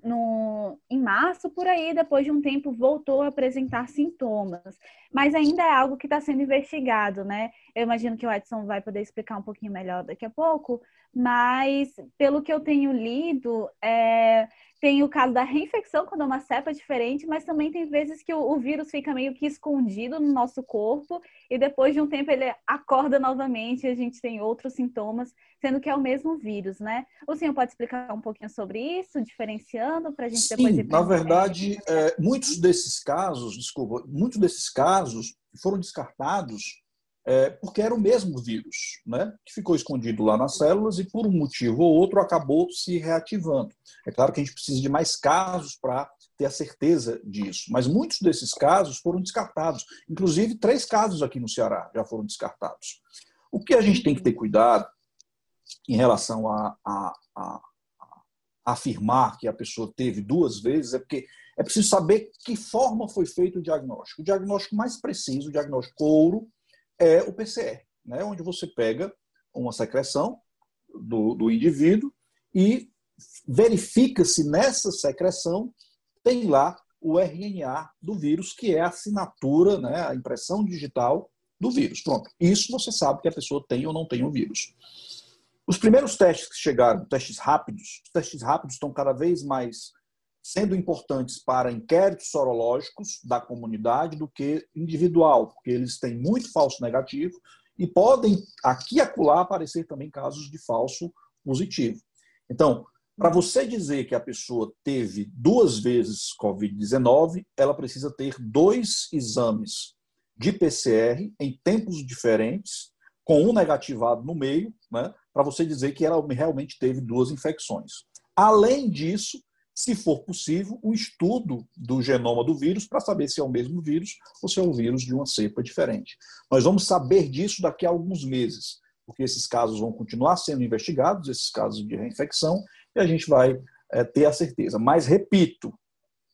no, em março, por aí, depois de um tempo, voltou a apresentar sintomas. Mas ainda é algo que está sendo investigado, né? Eu imagino que o Edson vai poder explicar um pouquinho melhor daqui a pouco, mas pelo que eu tenho lido, é, tem o caso da reinfecção quando é uma cepa diferente, mas também tem vezes que o, o, vírus fica meio que escondido no nosso corpo e depois de um tempo ele acorda novamente e a gente tem outros sintomas, sendo que é o mesmo vírus, né? O senhor pode explicar um pouquinho sobre isso, diferenciando para a gente Sim, depois ir na verdade, é, muitos desses casos, desculpa, muitos desses casos foram descartados é, porque era o mesmo vírus, né, que ficou escondido lá nas células e por um motivo ou outro acabou se reativando. É claro que a gente precisa de mais casos para ter a certeza disso, mas muitos desses casos foram descartados. Inclusive, três casos aqui no Ceará já foram descartados. O que a gente tem que ter cuidado em relação a, a, a, a afirmar que a pessoa teve duas vezes é porque é preciso saber que forma foi feito o diagnóstico. O diagnóstico mais preciso, o diagnóstico ouro, é o PCR, né? onde você pega uma secreção do, do indivíduo e verifica se nessa secreção tem lá o RNA do vírus, que é a assinatura, né, a impressão digital do vírus. Pronto. Isso você sabe que a pessoa tem ou não tem o vírus. Os primeiros testes que chegaram, testes rápidos, os testes rápidos estão cada vez mais sendo importantes para inquéritos sorológicos da comunidade do que individual, porque eles têm muito falso negativo e podem aqui e acolá aparecer também casos de falso positivo. Então, para você dizer que a pessoa teve duas vezes Covid-19, ela precisa ter dois exames de PCR em tempos diferentes, com um negativado no meio, né, para você dizer que ela realmente teve duas infecções. Além disso, se for possível, o estudo do genoma do vírus para saber se é o mesmo vírus ou se é um vírus de uma cepa diferente. Nós vamos saber disso daqui a alguns meses, porque esses casos vão continuar sendo investigados, esses casos de reinfecção, e a gente vai é, ter a certeza. Mas, repito,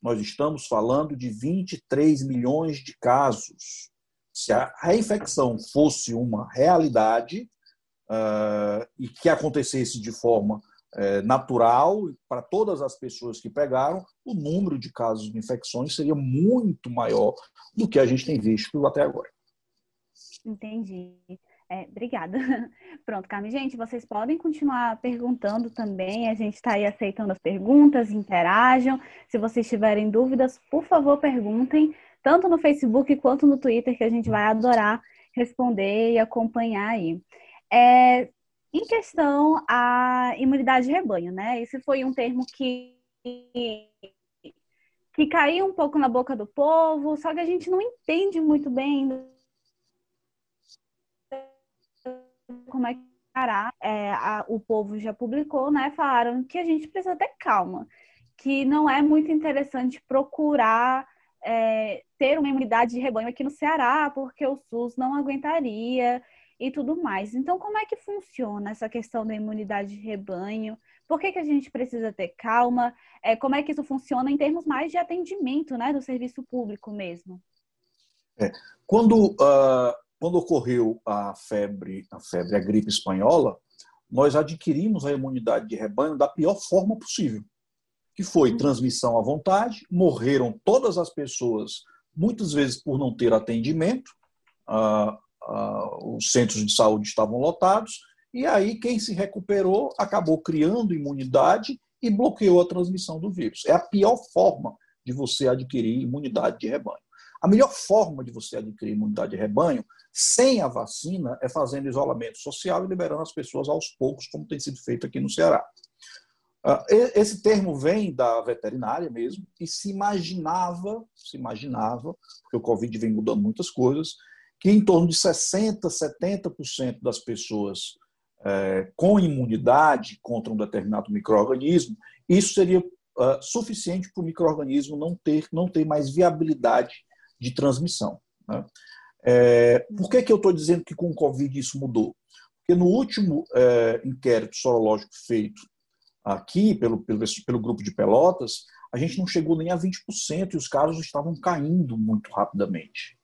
nós estamos falando de 23 milhões de casos. Se a reinfecção fosse uma realidade uh, e que acontecesse de forma natural para todas as pessoas que pegaram, o número de casos de infecções seria muito maior do que a gente tem visto até agora. Entendi. É, obrigada. Pronto, Carmen. Gente, vocês podem continuar perguntando também. A gente está aí aceitando as perguntas, interajam. Se vocês tiverem dúvidas, por favor, perguntem, tanto no Facebook quanto no Twitter, que a gente vai adorar responder e acompanhar aí. É, em questão à imunidade de rebanho, né? Esse foi um termo que que caiu um pouco na boca do povo, só que a gente não entende muito bem como é que parar. É, a, o povo já publicou, né? Falaram que a gente precisa ter calma, que não é muito interessante procurar é, ter uma imunidade de rebanho aqui no Ceará, porque o SUS não aguentaria e tudo mais. Então, como é que funciona essa questão da imunidade de rebanho? Por que, que a gente precisa ter calma? É, como é que isso funciona em termos mais de atendimento, né, do serviço público mesmo? É, quando, uh, quando ocorreu a febre, a febre, a gripe espanhola, nós adquirimos a imunidade de rebanho da pior forma possível, que foi uhum. transmissão à vontade, morreram todas as pessoas, muitas vezes por não ter atendimento, uh, os centros de saúde estavam lotados, e aí quem se recuperou acabou criando imunidade e bloqueou a transmissão do vírus. É a pior forma de você adquirir imunidade de rebanho. A melhor forma de você adquirir imunidade de rebanho sem a vacina é fazendo isolamento social e liberando as pessoas aos poucos, como tem sido feito aqui no Ceará. Ah, esse termo vem da veterinária mesmo e se imaginava, se imaginava, porque o Covid vem mudando muitas coisas, que em torno de 60%, 70% das pessoas é, com imunidade contra um determinado microorganismo, isso seria uh, suficiente para o microorganismo não ter, não ter mais viabilidade de transmissão. Né? É, por que, que eu estou dizendo que com o Covid isso mudou? Porque no último é, inquérito sorológico feito aqui pelo, pelo, pelo grupo de Pelotas, a gente não chegou nem a 20% e os casos estavam caindo muito rapidamente.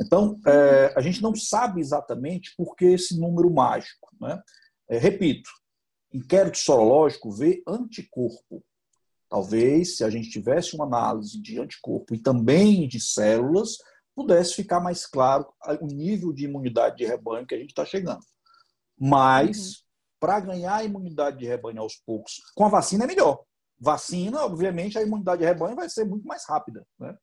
Então, é, a gente não sabe exatamente por que esse número mágico. Né? É, repito, inquérito sorológico vê anticorpo. Talvez, se a gente tivesse uma análise de anticorpo e também de células, pudesse ficar mais claro o nível de imunidade de rebanho que a gente está chegando. Mas, uhum. para ganhar a imunidade de rebanho aos poucos, com a vacina é melhor. Vacina, obviamente, a imunidade de rebanho vai ser muito mais rápida. Né?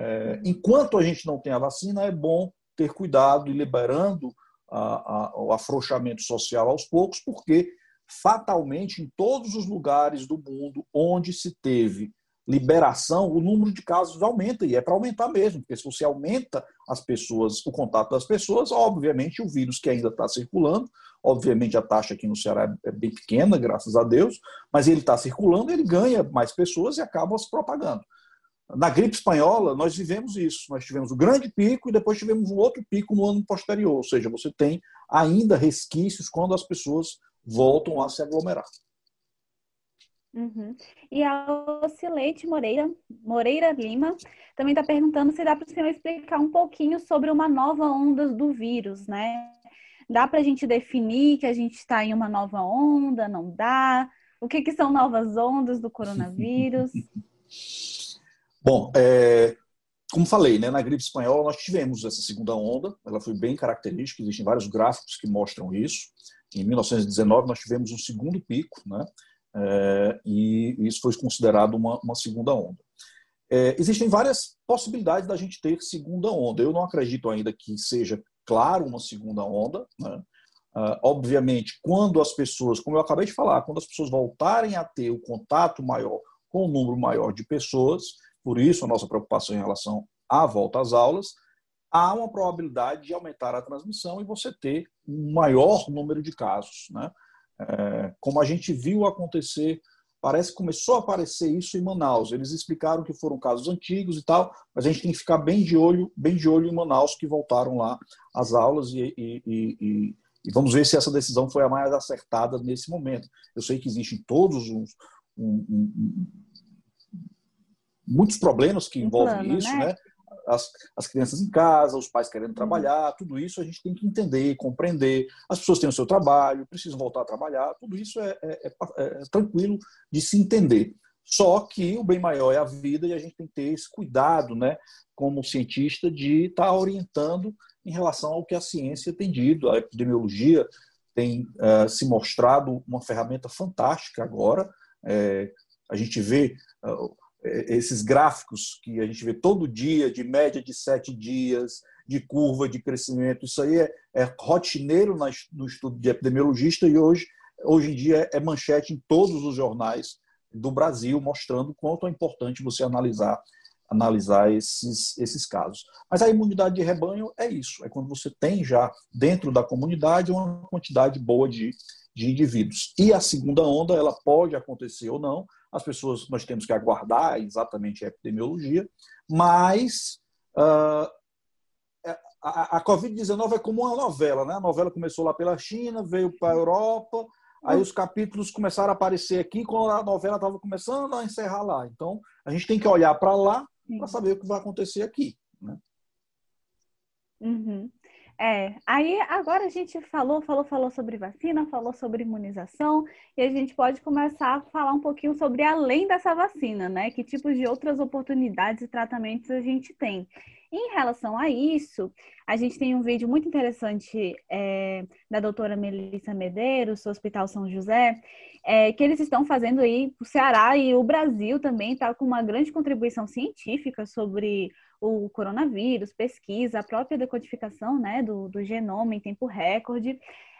É, enquanto a gente não tem a vacina, é bom ter cuidado e liberando a, a, o afrouxamento social aos poucos, porque fatalmente em todos os lugares do mundo onde se teve liberação, o número de casos aumenta, e é para aumentar mesmo, porque se você aumenta as pessoas, o contato das pessoas, obviamente o vírus que ainda está circulando, obviamente a taxa aqui no Ceará é bem pequena, graças a Deus, mas ele está circulando, ele ganha mais pessoas e acaba se propagando. Na gripe espanhola, nós vivemos isso. Nós tivemos o um grande pico e depois tivemos um outro pico no ano posterior. Ou seja, você tem ainda resquícios quando as pessoas voltam a se aglomerar. Uhum. E a Ocileite Moreira, Moreira Lima também está perguntando se dá para o senhor explicar um pouquinho sobre uma nova onda do vírus, né? Dá para a gente definir que a gente está em uma nova onda? Não dá? O que, que são novas ondas do coronavírus? Bom, é, como falei, né, na gripe espanhola nós tivemos essa segunda onda, ela foi bem característica, existem vários gráficos que mostram isso. Em 1919 nós tivemos um segundo pico, né, é, e isso foi considerado uma, uma segunda onda. É, existem várias possibilidades da gente ter segunda onda. Eu não acredito ainda que seja claro uma segunda onda. Né? Uh, obviamente, quando as pessoas, como eu acabei de falar, quando as pessoas voltarem a ter o contato maior com um número maior de pessoas, por isso, a nossa preocupação em relação à volta às aulas, há uma probabilidade de aumentar a transmissão e você ter um maior número de casos. Né? É, como a gente viu acontecer, parece que começou a aparecer isso em Manaus. Eles explicaram que foram casos antigos e tal, mas a gente tem que ficar bem de olho, bem de olho em Manaus que voltaram lá às aulas e, e, e, e vamos ver se essa decisão foi a mais acertada nesse momento. Eu sei que existem todos uns um, um, muitos problemas que envolvem plano, isso, né? né? As, as, crianças em casa, os pais querendo uhum. trabalhar, tudo isso a gente tem que entender, compreender. As pessoas têm o seu trabalho, precisam voltar a trabalhar, tudo isso é, é, é, é tranquilo de se entender. Só que o bem maior é a vida e a gente tem que ter esse cuidado, né, como cientista, de estar tá orientando em relação ao que a ciência tem dito. A epidemiologia tem uh, se mostrado uma ferramenta fantástica agora. É, a gente vê. Uh, é, esses gráficos que a gente vê todo dia, de média de sete dias, de curva de crescimento, isso aí é, é rotineiro no estudo de epidemiologista e hoje, hoje em dia é manchete em todos os jornais do Brasil, mostrando quanto é importante você analisar analisar esses, esses casos. Mas a imunidade de rebanho é isso, é quando você tem já dentro da comunidade uma quantidade boa de, de indivíduos. E a segunda onda, ela pode acontecer ou não, as pessoas, nós temos que aguardar exatamente a epidemiologia, mas uh, a, a Covid-19 é como uma novela, né? A novela começou lá pela China, veio para a Europa, aí os capítulos começaram a aparecer aqui quando a novela estava começando a encerrar lá. Então, a gente tem que olhar para lá para saber o que vai acontecer aqui. Né? Uhum. É, aí agora a gente falou, falou, falou sobre vacina, falou sobre imunização, e a gente pode começar a falar um pouquinho sobre além dessa vacina, né? Que tipos de outras oportunidades e tratamentos a gente tem. Em relação a isso, a gente tem um vídeo muito interessante é, da doutora Melissa Medeiros, do Hospital São José, é, que eles estão fazendo aí o Ceará e o Brasil também está com uma grande contribuição científica sobre o coronavírus, pesquisa, a própria decodificação né, do, do genoma em tempo recorde.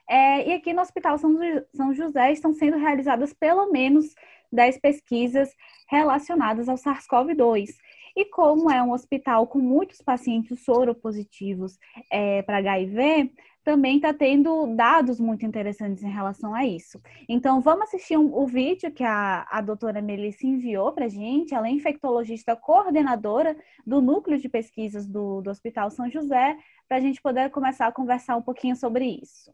É, e aqui no Hospital São, São José estão sendo realizadas pelo menos 10 pesquisas relacionadas ao SARS-CoV-2. E como é um hospital com muitos pacientes soropositivos é, para HIV, também está tendo dados muito interessantes em relação a isso. Então, vamos assistir um, o vídeo que a, a doutora Melissa enviou para a gente. Ela é infectologista coordenadora do Núcleo de Pesquisas do, do Hospital São José, para a gente poder começar a conversar um pouquinho sobre isso.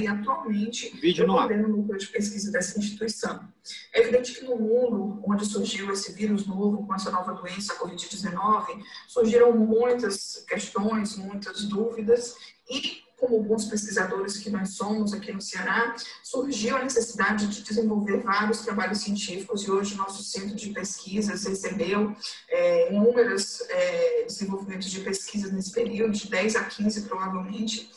E atualmente Vídeo no no núcleo de pesquisa dessa instituição. É evidente que no mundo onde surgiu esse vírus novo, com essa nova doença, a Covid-19, surgiram muitas questões, muitas dúvidas. E como bons pesquisadores que nós somos aqui no Ceará, surgiu a necessidade de desenvolver vários trabalhos científicos. E hoje o nosso centro de pesquisas recebeu é, inúmeros é, desenvolvimentos de pesquisas nesse período, de 10 a 15 provavelmente,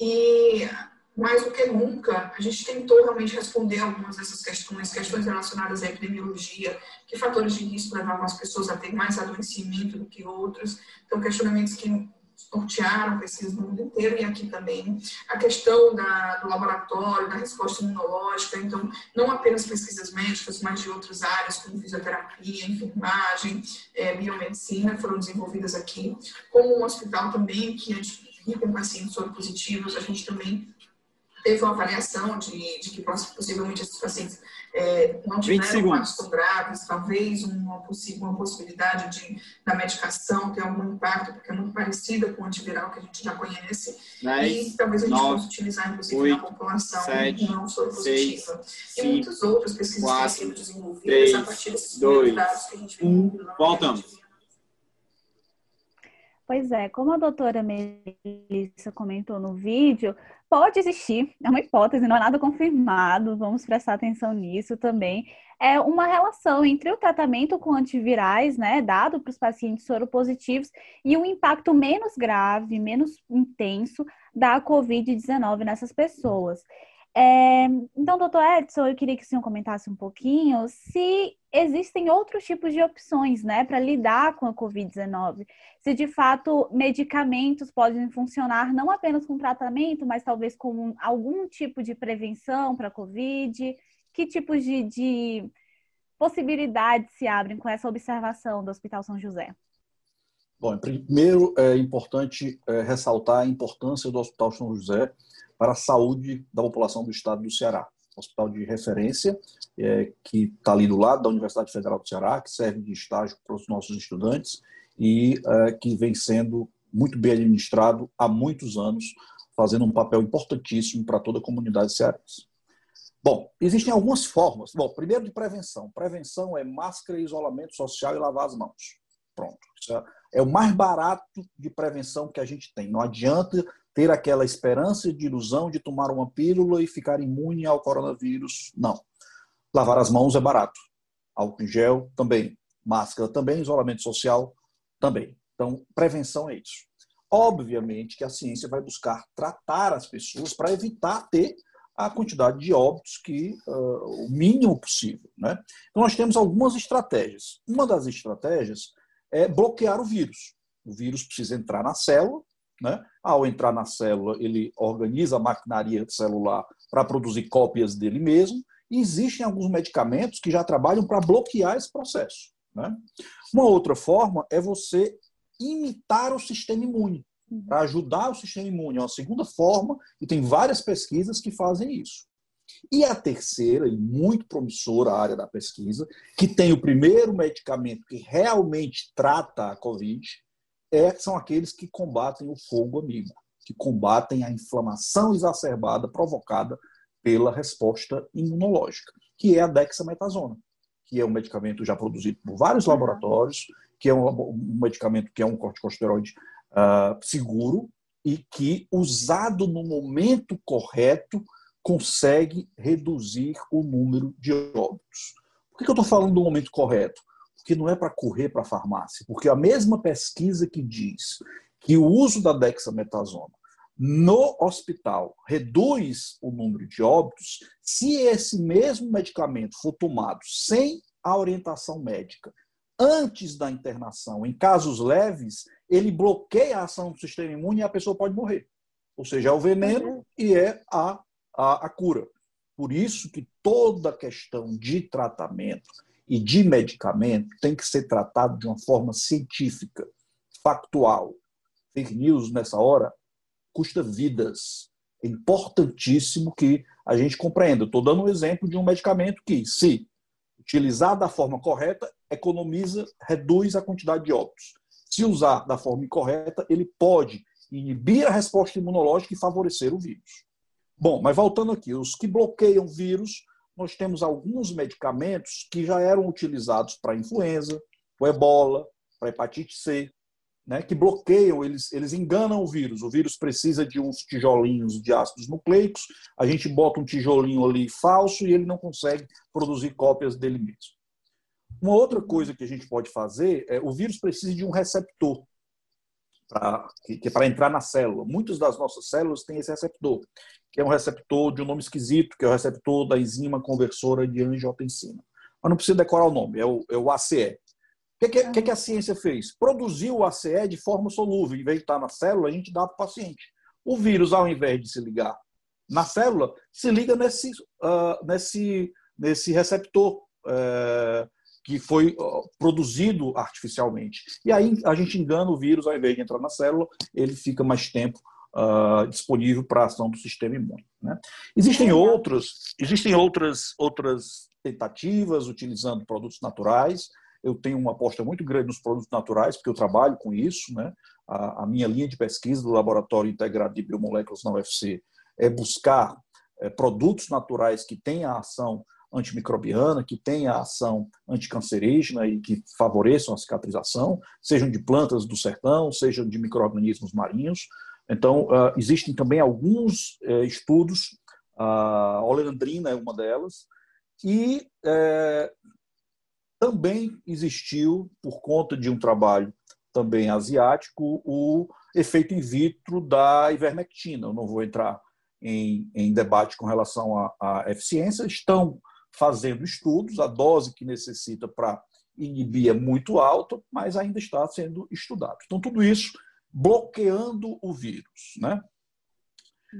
e mais do que nunca, a gente tentou realmente responder algumas dessas questões, questões relacionadas à epidemiologia, que fatores de risco levavam as pessoas a ter mais adoecimento do que outros. Então, questionamentos que nortearam pesquisas no mundo inteiro e aqui também. A questão da, do laboratório, da resposta imunológica, então, não apenas pesquisas médicas, mas de outras áreas, como fisioterapia, enfermagem, é, biomedicina, foram desenvolvidas aqui. Como um hospital também, que é rico em pacientes soropositivos, a gente também teve uma avaliação de, de que possivelmente esses pacientes é, não tiveram quadros tão graves, talvez uma, possível, uma possibilidade de, da medicação ter algum impacto, porque é muito parecida com o antiviral que a gente já conhece, e talvez a gente possa utilizar, inclusive, 8, na população 7, não soropositiva. e muitas outras pesquisas 4, têm sido desenvolvidas 3, a partir desses 2, dados que a gente vem Voltamos. Pois é, como a doutora Melissa comentou no vídeo, pode existir, é uma hipótese, não é nada confirmado, vamos prestar atenção nisso também. É uma relação entre o tratamento com antivirais, né, dado para os pacientes soropositivos, e um impacto menos grave, menos intenso da Covid-19 nessas pessoas. É, então, doutor Edson, eu queria que o senhor comentasse um pouquinho se existem outros tipos de opções, né, para lidar com a Covid-19. Se de fato medicamentos podem funcionar não apenas com tratamento, mas talvez com algum tipo de prevenção para a Covid. Que tipos de, de possibilidades se abrem com essa observação do Hospital São José? Bom, primeiro é importante é, ressaltar a importância do Hospital São José para a saúde da população do estado do Ceará. Hospital de referência, é, que está ali do lado da Universidade Federal do Ceará, que serve de estágio para os nossos estudantes e é, que vem sendo muito bem administrado há muitos anos, fazendo um papel importantíssimo para toda a comunidade cearense. Bom, existem algumas formas. Bom, primeiro de prevenção. Prevenção é máscara, isolamento social e lavar as mãos. Pronto. É, é o mais barato de prevenção que a gente tem. Não adianta ter aquela esperança de ilusão de tomar uma pílula e ficar imune ao coronavírus. Não. Lavar as mãos é barato. Álcool em gel também. Máscara também. Isolamento social também. Então, prevenção é isso. Obviamente que a ciência vai buscar tratar as pessoas para evitar ter a quantidade de óbitos que uh, o mínimo possível. Né? Então, nós temos algumas estratégias. Uma das estratégias é bloquear o vírus. O vírus precisa entrar na célula, né? Ao entrar na célula, ele organiza a maquinaria celular para produzir cópias dele mesmo. E existem alguns medicamentos que já trabalham para bloquear esse processo. Né? Uma outra forma é você imitar o sistema imune, para ajudar o sistema imune. É uma segunda forma, e tem várias pesquisas que fazem isso. E a terceira, e muito promissora área da pesquisa, que tem o primeiro medicamento que realmente trata a Covid, é, são aqueles que combatem o fogo amigo, que combatem a inflamação exacerbada provocada pela resposta imunológica, que é a dexametasona, que é um medicamento já produzido por vários uhum. laboratórios, que é um, um medicamento que é um corticosteroide uh, seguro e que, usado no momento correto, consegue reduzir o número de óbitos. Por Por que eu estou falando do momento correto? Porque não é para correr para a farmácia, porque a mesma pesquisa que diz que o uso da dexametasona no hospital reduz o número de óbitos, se esse mesmo medicamento for tomado sem a orientação médica antes da internação, em casos leves, ele bloqueia a ação do sistema imune e a pessoa pode morrer. Ou seja, é o veneno e é a, a, a cura. Por isso que toda questão de tratamento e de medicamento tem que ser tratado de uma forma científica, factual. Fake news nessa hora custa vidas. É importantíssimo que a gente compreenda. Estou dando um exemplo de um medicamento que, se utilizar da forma correta, economiza, reduz a quantidade de óbitos. Se usar da forma incorreta, ele pode inibir a resposta imunológica e favorecer o vírus. Bom, mas voltando aqui, os que bloqueiam vírus, nós temos alguns medicamentos que já eram utilizados para influenza, para ebola, para hepatite C, né, que bloqueiam, eles, eles enganam o vírus. O vírus precisa de uns tijolinhos de ácidos nucleicos, a gente bota um tijolinho ali falso e ele não consegue produzir cópias dele mesmo. Uma outra coisa que a gente pode fazer é o vírus precisa de um receptor que é para entrar na célula. Muitas das nossas células têm esse receptor, que é um receptor de um nome esquisito, que é o receptor da enzima conversora de angiotensina. Mas não precisa decorar o nome, é o, é o ACE. O que, que, que, a ciência fez? Produziu o ACE de forma solúvel. Em vez de estar na célula, a gente dá para o paciente. O vírus, ao invés de se ligar na célula, se liga nesse, uh, nesse, nesse receptor uh, que foi produzido artificialmente. E aí a gente engana o vírus, ao invés de entrar na célula, ele fica mais tempo uh, disponível para a ação do sistema imune. Né? Existem outros, existem outras, outras tentativas utilizando produtos naturais eu tenho uma aposta muito grande nos produtos naturais, porque eu trabalho com isso. Né? A, a minha linha de pesquisa do Laboratório Integrado de Biomoléculas na UFC é buscar é, produtos naturais que tenham ação antimicrobiana, que tenha ação anticancerígena e que favoreçam a cicatrização, sejam de plantas do sertão, sejam de micro-organismos marinhos. Então, uh, existem também alguns uh, estudos, a oleandrina é uma delas, e uh, também existiu, por conta de um trabalho também asiático, o efeito in vitro da ivermectina. Eu não vou entrar em, em debate com relação à eficiência. Estão fazendo estudos, a dose que necessita para inibir é muito alta, mas ainda está sendo estudado. Então, tudo isso bloqueando o vírus. Né?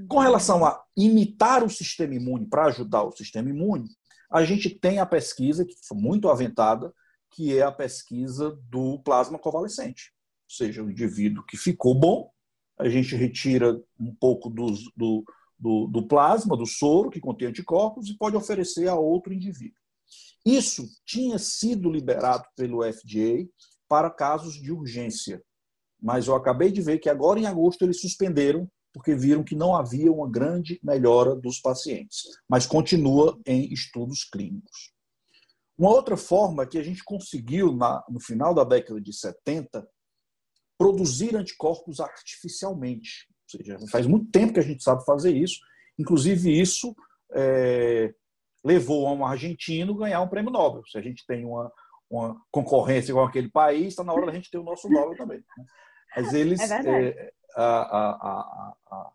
Com relação a imitar o sistema imune para ajudar o sistema imune, a gente tem a pesquisa, que foi muito aventada, que é a pesquisa do plasma convalescente. Ou seja, o indivíduo que ficou bom, a gente retira um pouco do, do, do, do plasma, do soro, que contém anticorpos, e pode oferecer a outro indivíduo. Isso tinha sido liberado pelo FDA para casos de urgência. Mas eu acabei de ver que agora em agosto eles suspenderam porque viram que não havia uma grande melhora dos pacientes, mas continua em estudos clínicos. Uma outra forma que a gente conseguiu, na, no final da década de 70, produzir anticorpos artificialmente. Ou seja, faz muito tempo que a gente sabe fazer isso. Inclusive, isso é, levou a um argentino ganhar um prêmio Nobel. Se a gente tem uma, uma concorrência com aquele país, está na hora da gente ter o nosso Nobel também. Né? Mas eles, é é, a, a, a,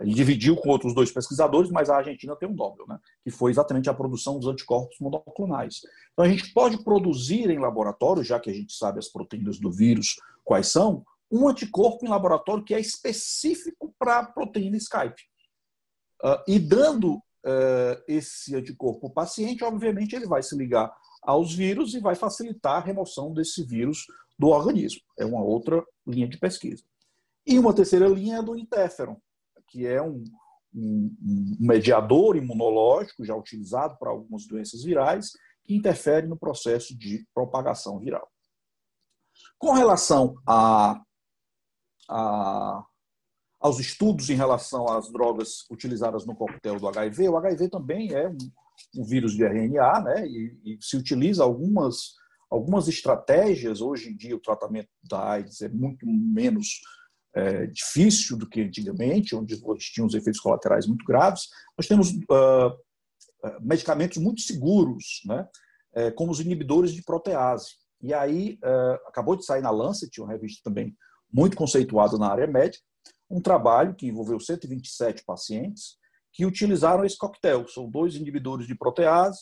ele dividiu com outros dois pesquisadores, mas a Argentina tem um Nobel, né? que foi exatamente a produção dos anticorpos monoclonais. Então a gente pode produzir em laboratório, já que a gente sabe as proteínas do vírus quais são, um anticorpo em laboratório que é específico para a proteína Skype. Uh, e dando uh, esse anticorpo ao paciente, obviamente ele vai se ligar aos vírus e vai facilitar a remoção desse vírus do organismo. É uma outra linha de pesquisa. E uma terceira linha é do interferon, que é um, um, um mediador imunológico já utilizado para algumas doenças virais que interfere no processo de propagação viral. Com relação a, a, aos estudos em relação às drogas utilizadas no coquetel do HIV, o HIV também é um, um vírus de RNA, né? E, e, se utiliza algumas, algumas estratégias. Hoje em dia, o tratamento da AIDS é muito menos é, difícil do que antigamente, onde tinha os efeitos colaterais muito graves. Nós temos uh, medicamentos muito seguros, né? é, como os inibidores de protease. E aí, é, acabou de sair na Lancet, uma revista também muito conceituada na área médica, um trabalho que envolveu 127 pacientes que utilizaram esse coquetel. São dois inibidores de protease,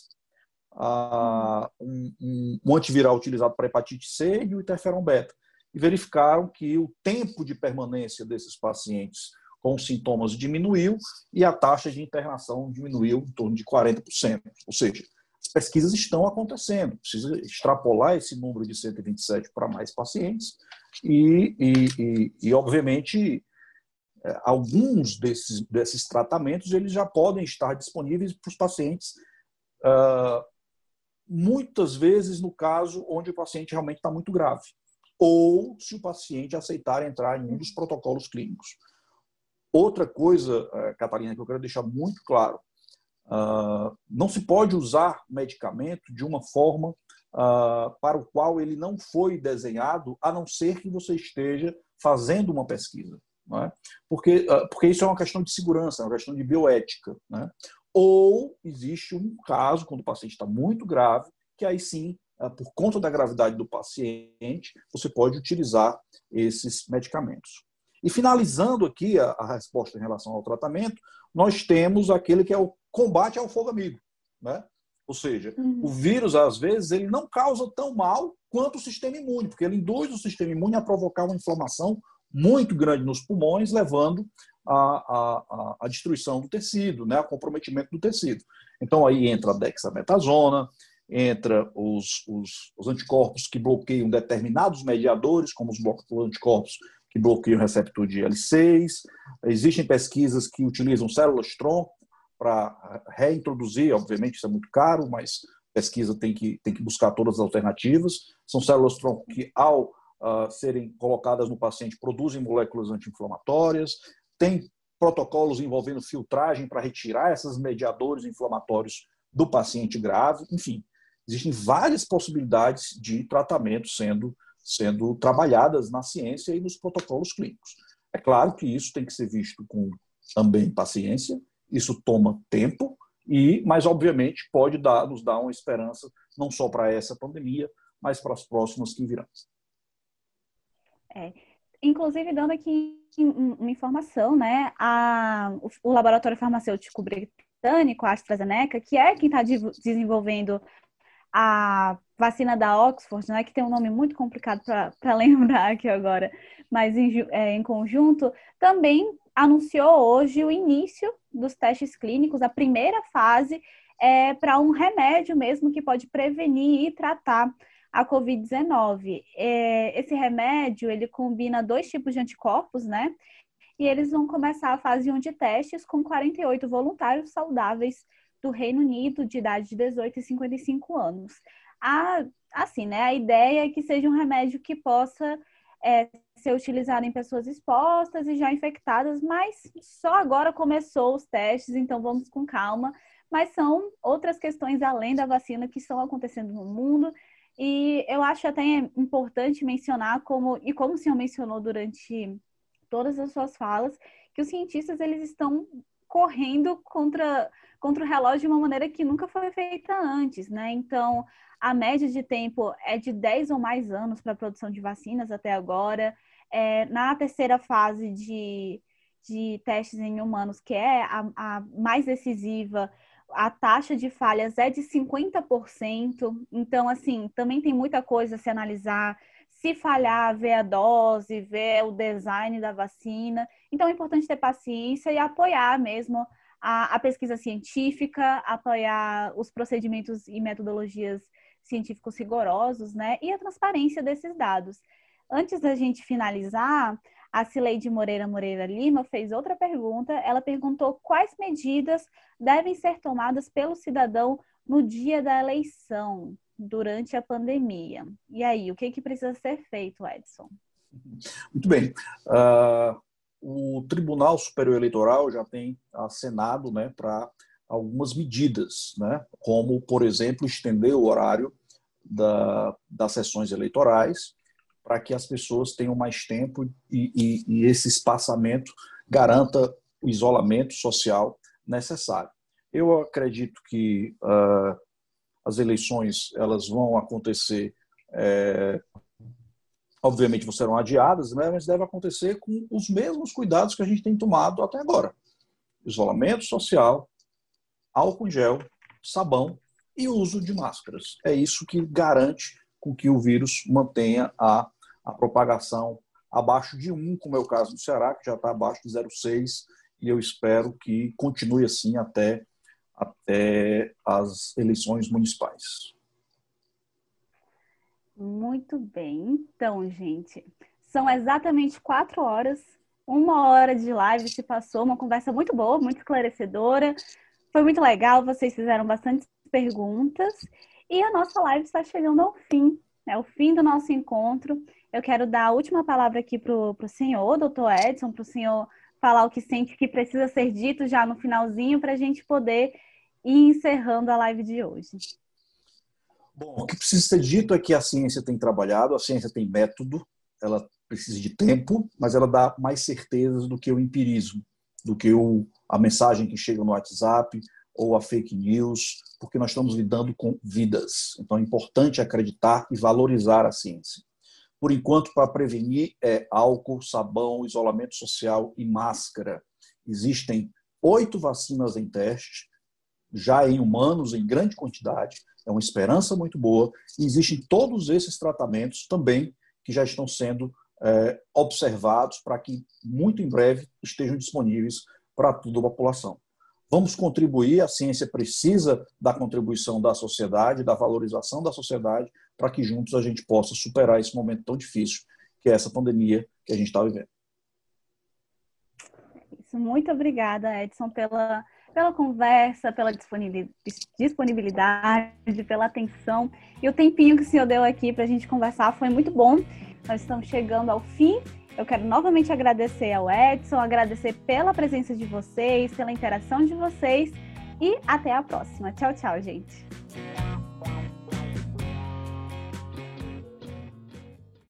um, um antiviral utilizado para hepatite C e o interferon beta. E verificaram que o tempo de permanência desses pacientes com sintomas diminuiu e a taxa de internação diminuiu em torno de 40%. Ou seja, as pesquisas estão acontecendo, precisa extrapolar esse número de 127 para mais pacientes e, e, e, e obviamente, é, alguns desses, desses tratamentos eles já podem estar disponíveis para os pacientes, uh, muitas vezes no caso onde o paciente realmente está muito grave, ou se o paciente aceitar entrar em um dos protocolos clínicos. Outra coisa, uh, Catarina, que eu quero deixar muito claro, uh, não se pode usar medicamento de uma forma para o qual ele não foi desenhado, a não ser que você esteja fazendo uma pesquisa. É? Porque, ah, porque isso é uma questão de segurança, é uma questão de bioética. Né? Ou existe um caso, quando o paciente está muito grave, que aí sim, ah, por conta da gravidade do paciente, você pode utilizar esses medicamentos. E finalizando aqui a, a resposta em relação ao tratamento, nós temos aquele que é o combate ao fogo amigo. Né? Ou seja, uhum. o vírus, às vezes, ele não causa tão mal quanto o sistema imune, porque ele induz o sistema imune a provocar uma inflamação muito grande nos pulmões, levando à, destruição do tecido, né, ao comprometimento do tecido. Então aí entra a dexametasona, entra os, os, os anticorpos que bloqueiam determinados mediadores, como os anticorpos que bloqueiam o receptor de L6. Existem pesquisas que utilizam células-tronco para reintroduzir, obviamente isso é muito caro, mas pesquisa tem que, tem que buscar todas as alternativas. São células-tronco que, ao uh, serem colocadas no paciente produzem moléculas anti-inflamatórias, tem protocolos envolvendo filtragem para retirar esses mediadores inflamatórios do paciente grave, enfim, existem várias possibilidades de tratamento sendo, sendo trabalhadas na ciência e nos protocolos clínicos. É claro que isso tem que ser visto com também paciência, isso toma tempo, e, mas obviamente pode dar, nos dar uma esperança não só para essa pandemia, mas para as próximas que virão. É. Inclusive, dando aqui uma informação, né? A, o, laboratório farmacêutico britânico, a AstraZeneca, que é quem está desenvolvendo a vacina da Oxford, né, que tem um nome muito complicado para lembrar aqui agora, mas em, é, em conjunto, também anunciou hoje o início dos testes clínicos, a primeira fase é para um remédio mesmo que pode prevenir e tratar a Covid-19. É, esse remédio, ele combina dois tipos de anticorpos, né? E eles vão começar a fase 1 de testes com 48 voluntários saudáveis do Reino Unido de idade de 18 e 55 anos. A, assim, né? A ideia é que seja um remédio que possa é, ser utilizado em pessoas expostas e já infectadas, mas só agora começou os testes, então vamos com calma. Mas são outras questões além da vacina que estão acontecendo no mundo e eu acho até importante mencionar como e como o senhor mencionou durante todas as suas falas, que os cientistas eles estão correndo contra contra o relógio de uma maneira que nunca foi feita antes, né? Então, a média de tempo é de 10 ou mais anos para a produção de vacinas até agora. É, na terceira fase de, de testes em humanos, que é a, a mais decisiva, a taxa de falhas é de 50%. Então, assim, também tem muita coisa a se analisar. Se falhar, ver a dose, ver o design da vacina. Então, é importante ter paciência e apoiar mesmo a, a pesquisa científica, apoiar os procedimentos e metodologias científicos rigorosos, né? E a transparência desses dados. Antes da gente finalizar, a Cileide Moreira Moreira Lima fez outra pergunta. Ela perguntou quais medidas devem ser tomadas pelo cidadão no dia da eleição, durante a pandemia. E aí, o que, que precisa ser feito, Edson? Muito bem. Uh, o Tribunal Superior Eleitoral já tem acenado né, para algumas medidas, né, como, por exemplo, estender o horário da, das sessões eleitorais, para que as pessoas tenham mais tempo e, e, e esse espaçamento garanta o isolamento social necessário. Eu acredito que uh, as eleições elas vão acontecer, é, obviamente serão adiadas, né, mas deve acontecer com os mesmos cuidados que a gente tem tomado até agora. Isolamento social, álcool em gel, sabão e uso de máscaras. É isso que garante com que o vírus mantenha a, a propagação abaixo de 1, como é o caso do Ceará, que já está abaixo de 0,6, e eu espero que continue assim até, até as eleições municipais. Muito bem. Então, gente, são exatamente quatro horas. Uma hora de live se passou, uma conversa muito boa, muito esclarecedora. Foi muito legal, vocês fizeram bastante perguntas. E a nossa live está chegando ao fim, é o fim do nosso encontro. Eu quero dar a última palavra aqui para o senhor, doutor Edson, para o senhor falar o que sente que precisa ser dito já no finalzinho, para a gente poder ir encerrando a live de hoje. Bom, o que precisa ser dito é que a ciência tem trabalhado, a ciência tem método, ela precisa de tempo, mas ela dá mais certezas do que o empirismo, do que o, a mensagem que chega no WhatsApp ou a fake news, porque nós estamos lidando com vidas. Então é importante acreditar e valorizar a ciência. Por enquanto, para prevenir, é álcool, sabão, isolamento social e máscara. Existem oito vacinas em teste, já em humanos, em grande quantidade. É uma esperança muito boa. E existem todos esses tratamentos também que já estão sendo é, observados para que muito em breve estejam disponíveis para toda a população. Vamos contribuir, a ciência precisa da contribuição da sociedade, da valorização da sociedade, para que juntos a gente possa superar esse momento tão difícil que é essa pandemia que a gente está vivendo. Isso, muito obrigada, Edson, pela, pela conversa, pela disponibilidade, pela atenção e o tempinho que o senhor deu aqui para a gente conversar foi muito bom. Nós estamos chegando ao fim eu quero novamente agradecer ao Edson, agradecer pela presença de vocês, pela interação de vocês e até a próxima. Tchau, tchau, gente.